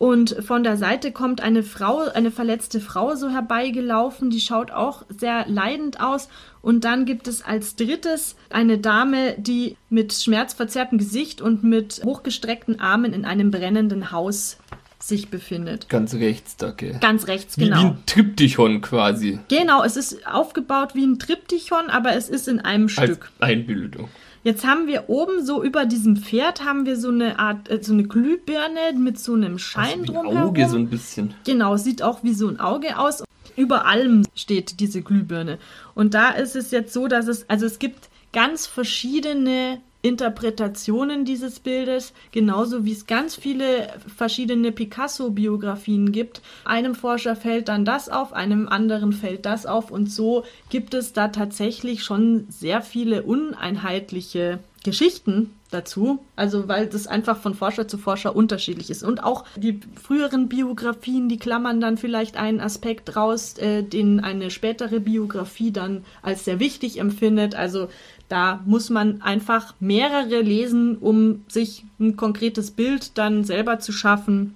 Und von der Seite kommt eine Frau, eine verletzte Frau so herbeigelaufen, die schaut auch sehr leidend aus. Und dann gibt es als drittes eine Dame, die mit schmerzverzerrtem Gesicht und mit hochgestreckten Armen in einem brennenden Haus sich befindet. Ganz rechts, danke. Ganz rechts, wie, genau. Wie ein Triptychon quasi. Genau, es ist aufgebaut wie ein Triptychon, aber es ist in einem Als Stück. Einbildung. Jetzt haben wir oben so über diesem Pferd haben wir so eine Art, äh, so eine Glühbirne mit so einem Schein Also drumherum. Auge so ein bisschen. Genau, sieht auch wie so ein Auge aus. Über allem steht diese Glühbirne. Und da ist es jetzt so, dass es, also es gibt ganz verschiedene Interpretationen dieses Bildes, genauso wie es ganz viele verschiedene Picasso-Biografien gibt. Einem Forscher fällt dann das auf, einem anderen fällt das auf und so gibt es da tatsächlich schon sehr viele uneinheitliche Geschichten dazu, also weil das einfach von Forscher zu Forscher unterschiedlich ist. Und auch die früheren Biografien, die klammern dann vielleicht einen Aspekt raus, äh, den eine spätere Biografie dann als sehr wichtig empfindet. Also da muss man einfach mehrere lesen, um sich ein konkretes Bild dann selber zu schaffen.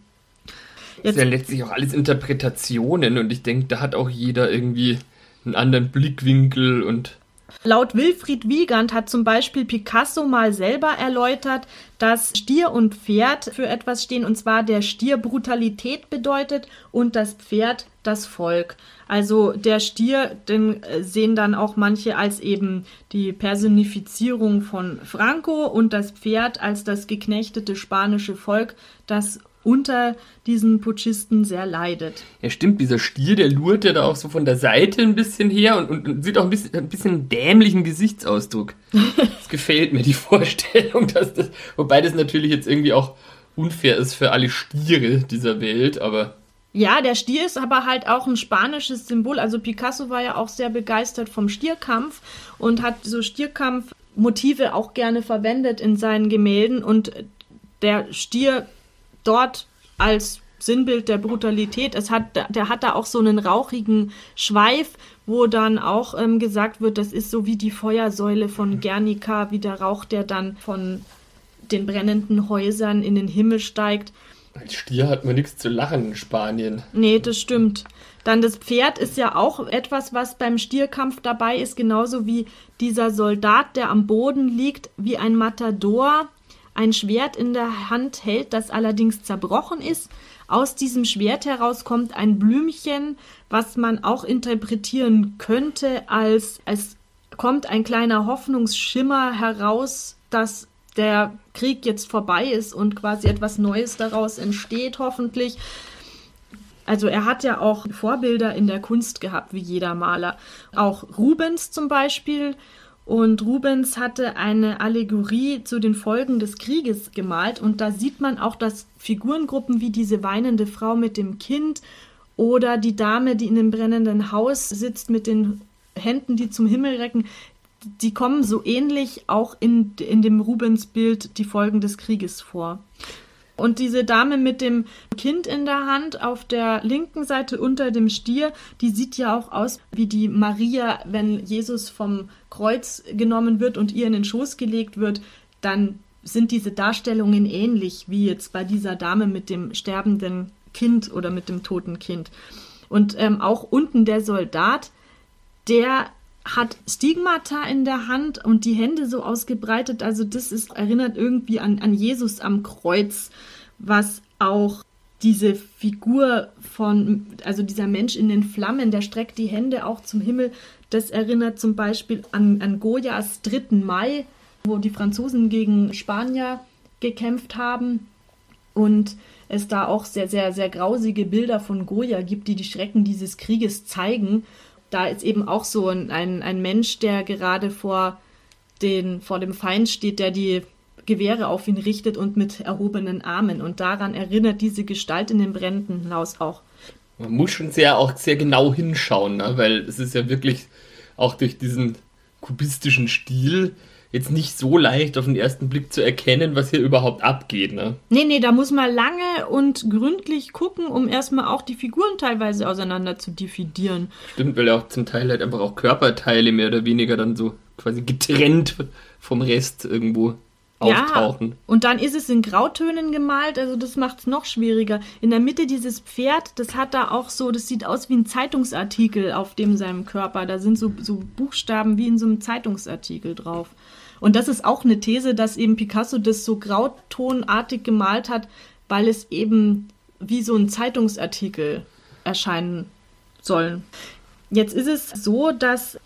Das ist ja letztlich auch alles Interpretationen und ich denke, da hat auch jeder irgendwie einen anderen Blickwinkel und Laut Wilfried Wiegand hat zum Beispiel Picasso mal selber erläutert, dass Stier und Pferd für etwas stehen, und zwar der Stier Brutalität bedeutet und das Pferd das Volk. Also der Stier, den äh, sehen dann auch manche als eben die Personifizierung von Franco und das Pferd als das geknechtete spanische Volk, das unter diesen Putschisten sehr leidet. Ja, stimmt, dieser Stier, der lurt ja da auch so von der Seite ein bisschen her und, und, und sieht auch ein bisschen, ein bisschen dämlichen Gesichtsausdruck. Das gefällt mir, die Vorstellung, dass das, wobei das natürlich jetzt irgendwie auch unfair ist für alle Stiere dieser Welt, aber. Ja, der Stier ist aber halt auch ein spanisches Symbol. Also Picasso war ja auch sehr begeistert vom Stierkampf und hat so Stierkampfmotive auch gerne verwendet in seinen Gemälden und der Stier dort als Sinnbild der Brutalität. Es hat, der hat da auch so einen rauchigen Schweif, wo dann auch ähm, gesagt wird, das ist so wie die Feuersäule von Guernica, wie der Rauch, der dann von den brennenden Häusern in den Himmel steigt. Als Stier hat man nichts zu lachen in Spanien. Nee, das stimmt. Dann das Pferd ist ja auch etwas, was beim Stierkampf dabei ist, genauso wie dieser Soldat, der am Boden liegt, wie ein Matador ein Schwert in der Hand hält, das allerdings zerbrochen ist. Aus diesem Schwert heraus kommt ein Blümchen, was man auch interpretieren könnte als es kommt ein kleiner Hoffnungsschimmer heraus, dass der Krieg jetzt vorbei ist und quasi etwas Neues daraus entsteht, hoffentlich. Also er hat ja auch Vorbilder in der Kunst gehabt, wie jeder Maler. Auch Rubens zum Beispiel und Rubens hatte eine Allegorie zu den Folgen des Krieges gemalt und da sieht man auch, dass Figurengruppen wie diese weinende Frau mit dem Kind oder die Dame, die in dem brennenden Haus sitzt mit den Händen, die zum Himmel recken, die kommen so ähnlich auch in, in dem Rubens-Bild die Folgen des Krieges vor. Und diese Dame mit dem Kind in der Hand auf der linken Seite unter dem Stier, die sieht ja auch aus wie die Maria, wenn Jesus vom Kreuz genommen wird und ihr in den Schoß gelegt wird, dann sind diese Darstellungen ähnlich wie jetzt bei dieser Dame mit dem sterbenden Kind oder mit dem toten Kind. Und ähm, auch unten der Soldat, der hat Stigmata in der Hand und die Hände so ausgebreitet. Also das ist, erinnert irgendwie an, an Jesus am Kreuz, was auch diese Figur von, also dieser Mensch in den Flammen, der streckt die Hände auch zum Himmel. Das erinnert zum Beispiel an, an Goyas 3. Mai, wo die Franzosen gegen Spanier gekämpft haben. Und es da auch sehr, sehr, sehr grausige Bilder von Goya gibt, die die Schrecken dieses Krieges zeigen. Da ist eben auch so ein, ein, ein Mensch, der gerade vor, den, vor dem Feind steht, der die Gewehre auf ihn richtet und mit erhobenen Armen. Und daran erinnert diese Gestalt in dem brennenden Haus auch. Man muss schon sehr auch sehr genau hinschauen, ne? weil es ist ja wirklich auch durch diesen kubistischen Stil jetzt nicht so leicht auf den ersten Blick zu erkennen, was hier überhaupt abgeht. Ne? Nee, nee, da muss man lange und gründlich gucken, um erstmal auch die Figuren teilweise auseinander zu dividieren. Stimmt, weil ja auch zum Teil halt einfach auch Körperteile mehr oder weniger dann so quasi getrennt vom Rest irgendwo auftauchen. Ja, und dann ist es in Grautönen gemalt, also das macht es noch schwieriger. In der Mitte dieses Pferd, das hat da auch so, das sieht aus wie ein Zeitungsartikel auf dem seinem Körper. Da sind so, so Buchstaben wie in so einem Zeitungsartikel drauf. Und das ist auch eine These, dass eben Picasso das so grautonartig gemalt hat, weil es eben wie so ein Zeitungsartikel erscheinen soll. Jetzt ist es so, dass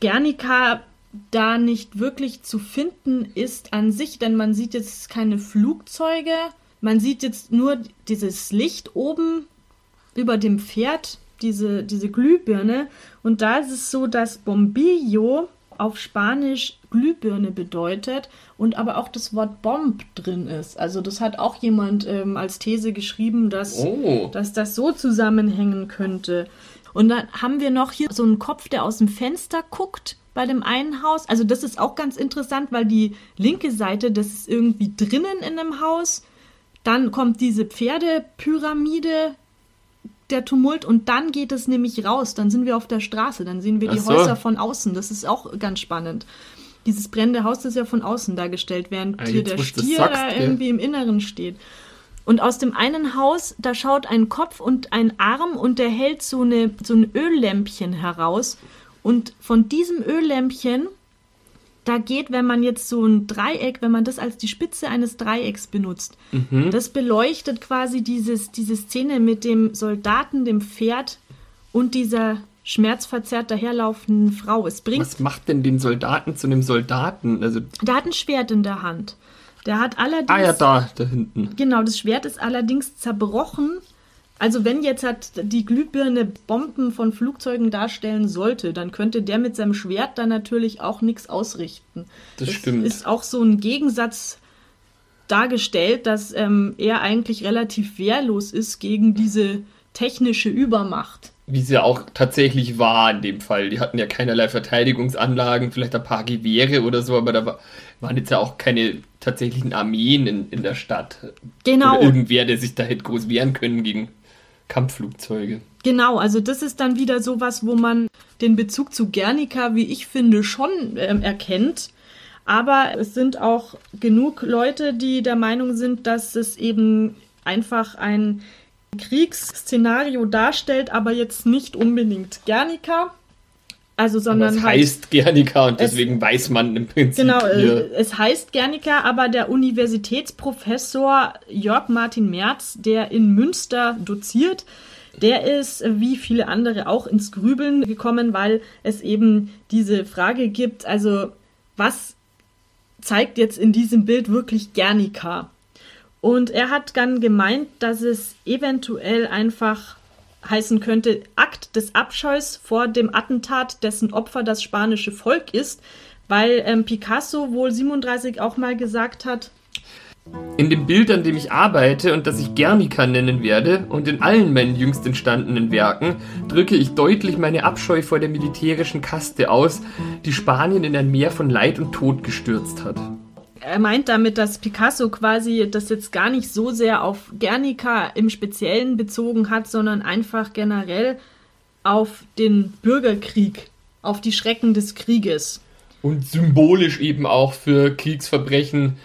Guernica da nicht wirklich zu finden ist an sich, denn man sieht jetzt keine Flugzeuge, man sieht jetzt nur dieses Licht oben über dem Pferd, diese, diese Glühbirne. Und da ist es so, dass Bombillo auf Spanisch Glühbirne bedeutet und aber auch das Wort Bomb drin ist. Also das hat auch jemand ähm, als These geschrieben, dass, oh. dass das so zusammenhängen könnte. Und dann haben wir noch hier so einen Kopf, der aus dem Fenster guckt bei dem einen Haus. Also das ist auch ganz interessant, weil die linke Seite, das ist irgendwie drinnen in dem Haus. Dann kommt diese Pferdepyramide der Tumult und dann geht es nämlich raus. Dann sind wir auf der Straße, dann sehen wir die so. Häuser von außen. Das ist auch ganz spannend. Dieses brennende Haus ist ja von außen dargestellt, während ah, hier der Stier sagst, da irgendwie ja. im Inneren steht. Und aus dem einen Haus, da schaut ein Kopf und ein Arm und der hält so, eine, so ein Öllämpchen heraus. Und von diesem Öllämpchen da geht, wenn man jetzt so ein Dreieck, wenn man das als die Spitze eines Dreiecks benutzt, mhm. das beleuchtet quasi dieses, diese Szene mit dem Soldaten, dem Pferd und dieser schmerzverzerrt daherlaufenden Frau. Es bringt. Was macht denn den Soldaten zu einem Soldaten? Also der hat ein Schwert in der Hand. Der hat allerdings. Ah ja, da, da hinten. Genau, das Schwert ist allerdings zerbrochen also wenn jetzt hat die Glühbirne Bomben von Flugzeugen darstellen sollte, dann könnte der mit seinem Schwert dann natürlich auch nichts ausrichten. Das, das stimmt. Ist auch so ein Gegensatz dargestellt, dass ähm, er eigentlich relativ wehrlos ist gegen diese technische Übermacht. Wie es ja auch tatsächlich war in dem Fall. Die hatten ja keinerlei Verteidigungsanlagen, vielleicht ein paar Gewehre oder so, aber da war, waren jetzt ja auch keine tatsächlichen Armeen in, in der Stadt. Genau. Oder irgendwer, der sich da hätte groß wehren können gegen Kampfflugzeuge. Genau, also das ist dann wieder sowas, wo man den Bezug zu Guernica, wie ich finde, schon ähm, erkennt. Aber es sind auch genug Leute, die der Meinung sind, dass es eben einfach ein Kriegsszenario darstellt, aber jetzt nicht unbedingt Guernica. Also, sondern aber es halt, heißt Guernica und deswegen es, weiß man im Prinzip. Genau, hier. es heißt Guernica, aber der Universitätsprofessor Jörg Martin Merz, der in Münster doziert, der ist wie viele andere auch ins Grübeln gekommen, weil es eben diese Frage gibt, also was zeigt jetzt in diesem Bild wirklich Guernica? Und er hat dann gemeint, dass es eventuell einfach heißen könnte Akt des Abscheus vor dem Attentat, dessen Opfer das spanische Volk ist, weil ähm, Picasso wohl 37 auch mal gesagt hat, in dem Bild, an dem ich arbeite und das ich Guernica nennen werde, und in allen meinen jüngst entstandenen Werken, drücke ich deutlich meine Abscheu vor der militärischen Kaste aus, die Spanien in ein Meer von Leid und Tod gestürzt hat. Er meint damit, dass Picasso quasi das jetzt gar nicht so sehr auf Guernica im Speziellen bezogen hat, sondern einfach generell auf den Bürgerkrieg, auf die Schrecken des Krieges. Und symbolisch eben auch für Kriegsverbrechen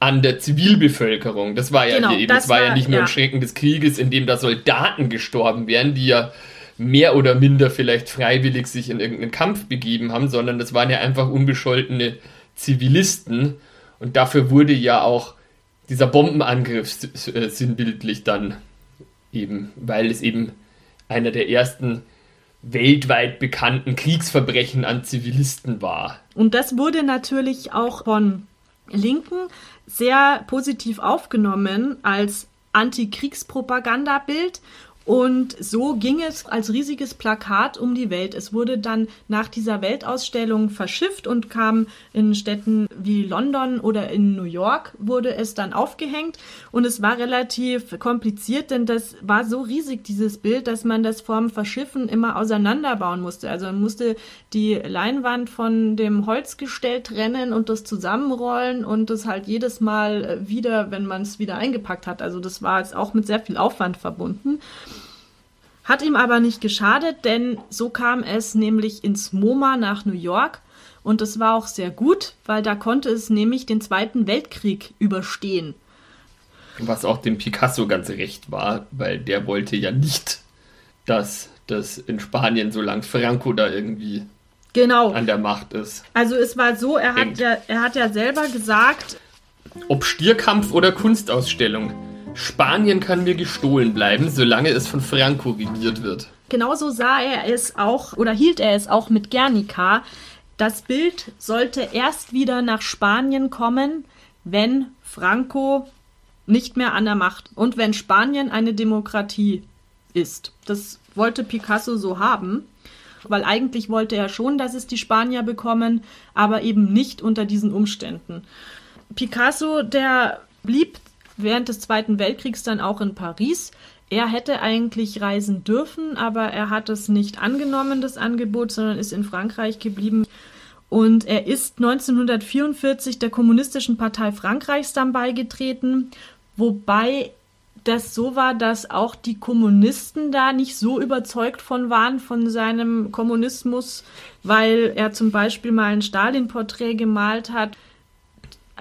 an der Zivilbevölkerung. Das war ja Genau, eben, das das war ja war- nicht nur ja. ein Schrecken des Krieges, in dem da Soldaten gestorben wären, die ja mehr oder minder vielleicht freiwillig sich in irgendeinen Kampf begeben haben, sondern das waren ja einfach unbescholtene Zivilisten. Und dafür wurde ja auch dieser Bombenangriff äh, sinnbildlich dann eben, weil es eben einer der ersten weltweit bekannten Kriegsverbrechen an Zivilisten war. Und das wurde natürlich auch von Linken sehr positiv aufgenommen als Antikriegspropagandabild. Und so ging es als riesiges Plakat um die Welt. Es wurde dann nach dieser Weltausstellung verschifft und kam in Städten wie London oder in New York wurde es dann aufgehängt. Und es war relativ kompliziert, denn das war so riesig, dieses Bild, dass man das vorm Verschiffen immer auseinanderbauen musste. Also man musste die Leinwand von dem Holzgestell trennen und das zusammenrollen und das halt jedes Mal äh, wieder, wenn man es wieder eingepackt hat. Also das war jetzt auch mit sehr viel Aufwand verbunden. Hat ihm aber nicht geschadet, denn so kam es nämlich ins MoMA nach New York und das war auch sehr gut, weil da konnte es nämlich den Zweiten Weltkrieg überstehen. Was auch dem Picasso ganz recht war, weil der wollte ja nicht, dass das in Spanien, solange Franco da irgendwie Genau. an der Macht ist. Also es war so, er hat ja, er hat ja selber gesagt, Ob Stierkampf oder Kunstausstellung, Spanien kann mir gestohlen bleiben, solange es von Franco regiert wird. genauso sah er es auch oder hielt er es auch mit Guernica. Das Bild sollte erst wieder nach Spanien kommen, wenn Franco nicht mehr an der Macht und wenn Spanien eine Demokratie ist. Das wollte Picasso so haben, weil eigentlich wollte er schon, dass es die Spanier bekommen, aber eben nicht unter diesen Umständen. Picasso, der blieb während des Zweiten Weltkriegs dann auch in Paris. Er hätte eigentlich reisen dürfen, aber er hat es nicht angenommen, das Angebot, sondern ist in Frankreich geblieben. Und er ist 1944 der Kommunistischen Partei Frankreichs dann beigetreten, wobei das so war, dass auch die Kommunisten da nicht so überzeugt von waren, von seinem Kommunismus, weil er zum Beispiel mal ein Stalin-Porträt gemalt hat.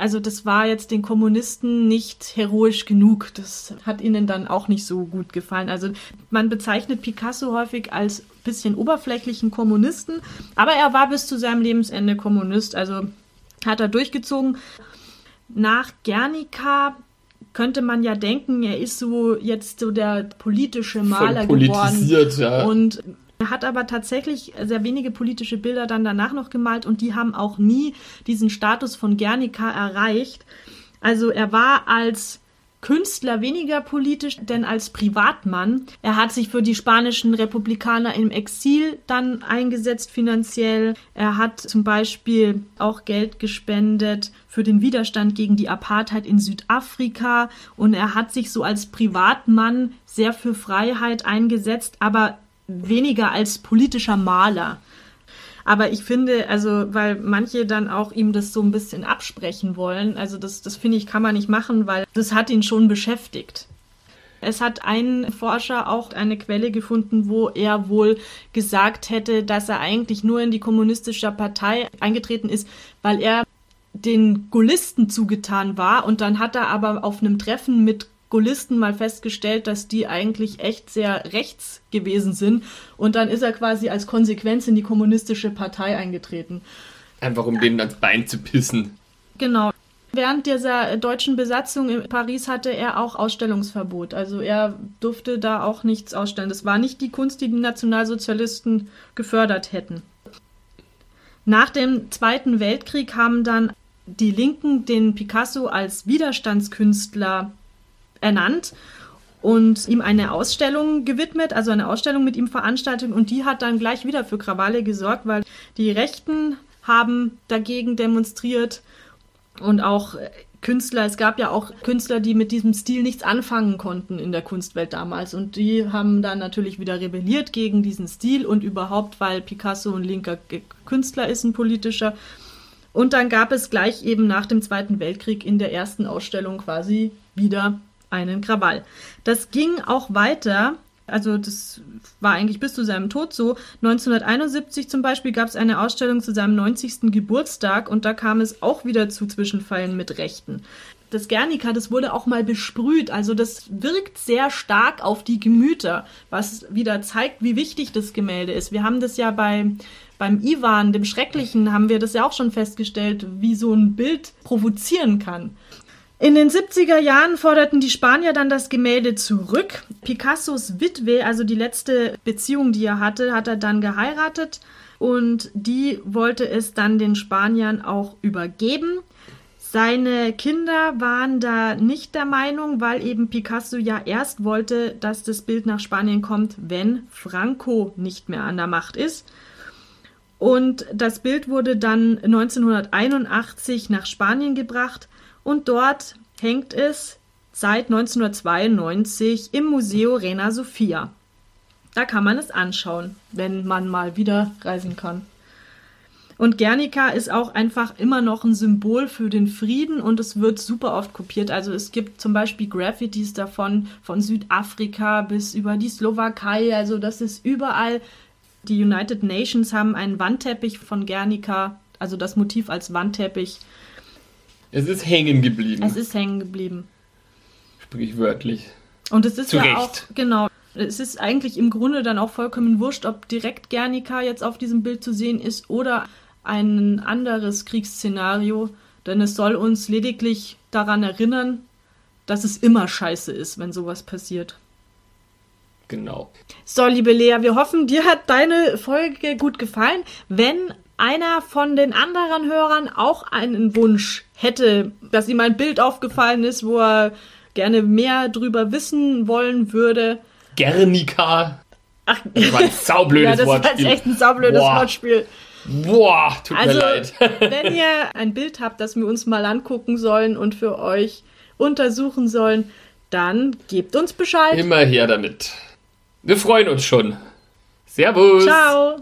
Also das war jetzt den Kommunisten nicht heroisch genug. Das hat ihnen dann auch nicht so gut gefallen. Also man bezeichnet Picasso häufig als bisschen oberflächlichen Kommunisten, aber er war bis zu seinem Lebensende Kommunist. Also hat er durchgezogen. Nach Guernica könnte man ja denken, er ist so jetzt so der politische Maler geworden. ja. Und er hat aber tatsächlich sehr wenige politische Bilder dann danach noch gemalt und die haben auch nie diesen Status von Guernica erreicht. Also er war als Künstler weniger politisch, denn als Privatmann. Er hat sich für die spanischen Republikaner im Exil dann eingesetzt finanziell. Er hat zum Beispiel auch Geld gespendet für den Widerstand gegen die Apartheid in Südafrika und er hat sich so als Privatmann sehr für Freiheit eingesetzt, aber weniger als politischer Maler. Aber ich finde, also, weil manche dann auch ihm das so ein bisschen absprechen wollen, also das, das finde ich, kann man nicht machen, weil das hat ihn schon beschäftigt. Es hat ein Forscher auch eine Quelle gefunden, wo er wohl gesagt hätte, dass er eigentlich nur in die kommunistische Partei eingetreten ist, weil er den Gullisten zugetan war. Und dann hat er aber auf einem Treffen mit Gullisten mal festgestellt, dass die eigentlich echt sehr rechts gewesen sind. Und dann ist er quasi als Konsequenz in die kommunistische Partei eingetreten. Einfach um denen ans Bein zu pissen. Genau. Während dieser deutschen Besatzung in Paris hatte er auch Ausstellungsverbot. Also er durfte da auch nichts ausstellen. Das war nicht die Kunst, die die Nationalsozialisten gefördert hätten. Nach dem Zweiten Weltkrieg haben dann die Linken den Picasso als Widerstandskünstler ernannt und ihm eine Ausstellung gewidmet, also eine Ausstellung mit ihm veranstaltet. Und die hat dann gleich wieder für Krawalle gesorgt, weil die Rechten haben dagegen demonstriert. Und auch Künstler, es gab ja auch Künstler, die mit diesem Stil nichts anfangen konnten in der Kunstwelt damals. Und die haben dann natürlich wieder rebelliert gegen diesen Stil und überhaupt, weil Picasso ein linker Künstler ist, ein politischer. Und dann gab es gleich eben nach dem Zweiten Weltkrieg in der ersten Ausstellung quasi wieder einen Krawall. Das ging auch weiter. Also das war eigentlich bis zu seinem Tod so. 1971 zum Beispiel gab es eine Ausstellung zu seinem 90. Geburtstag und da kam es auch wieder zu Zwischenfällen mit Rechten. Das Guernica, das wurde auch mal besprüht. Also das wirkt sehr stark auf die Gemüter, was wieder zeigt, wie wichtig das Gemälde ist. Wir haben das ja bei, beim Ivan, dem Schrecklichen, haben wir das ja auch schon festgestellt, wie so ein Bild provozieren kann. In den 70er Jahren forderten die Spanier dann das Gemälde zurück. Picassos Witwe, also die letzte Beziehung, die er hatte, hat er dann geheiratet und die wollte es dann den Spaniern auch übergeben. Seine Kinder waren da nicht der Meinung, weil eben Picasso ja erst wollte, dass das Bild nach Spanien kommt, wenn Franco nicht mehr an der Macht ist. Und das Bild wurde dann 1981 nach Spanien gebracht und dort hängt es seit 1992 im Museo Reina Sofia. Da kann man es anschauen, wenn man mal wieder reisen kann. Und Guernica ist auch einfach immer noch ein Symbol für den Frieden und es wird super oft kopiert. Also es gibt zum Beispiel Graffitis davon von Südafrika bis über die Slowakei. Also das ist überall. Die United Nations haben einen Wandteppich von Guernica, also das Motiv als Wandteppich es ist hängen geblieben. Es ist hängen geblieben. Sprichwörtlich. Und es ist Zu ja auch, genau. Es ist eigentlich im Grunde dann auch vollkommen wurscht, ob direkt Guernica jetzt auf diesem Bild zu sehen ist oder ein anderes Kriegsszenario, denn es soll uns lediglich daran erinnern, dass es immer scheiße ist, wenn sowas passiert. Genau. So, liebe Lea, wir hoffen, dir hat deine Folge gut gefallen. Wenn einer von den anderen Hörern auch einen Wunsch hätte, dass ihm ein Bild aufgefallen ist, wo er gerne mehr drüber wissen wollen würde. Guernica. Ach, Das war ein saublödes ja, das Wortspiel. jetzt echt ein saublödes Boah. Wortspiel. Boah, tut Also, mir leid. wenn ihr ein Bild habt, das wir uns mal angucken sollen und für euch untersuchen sollen, dann gebt uns Bescheid. Immer her damit. Wir freuen uns schon. Servus. Ciao.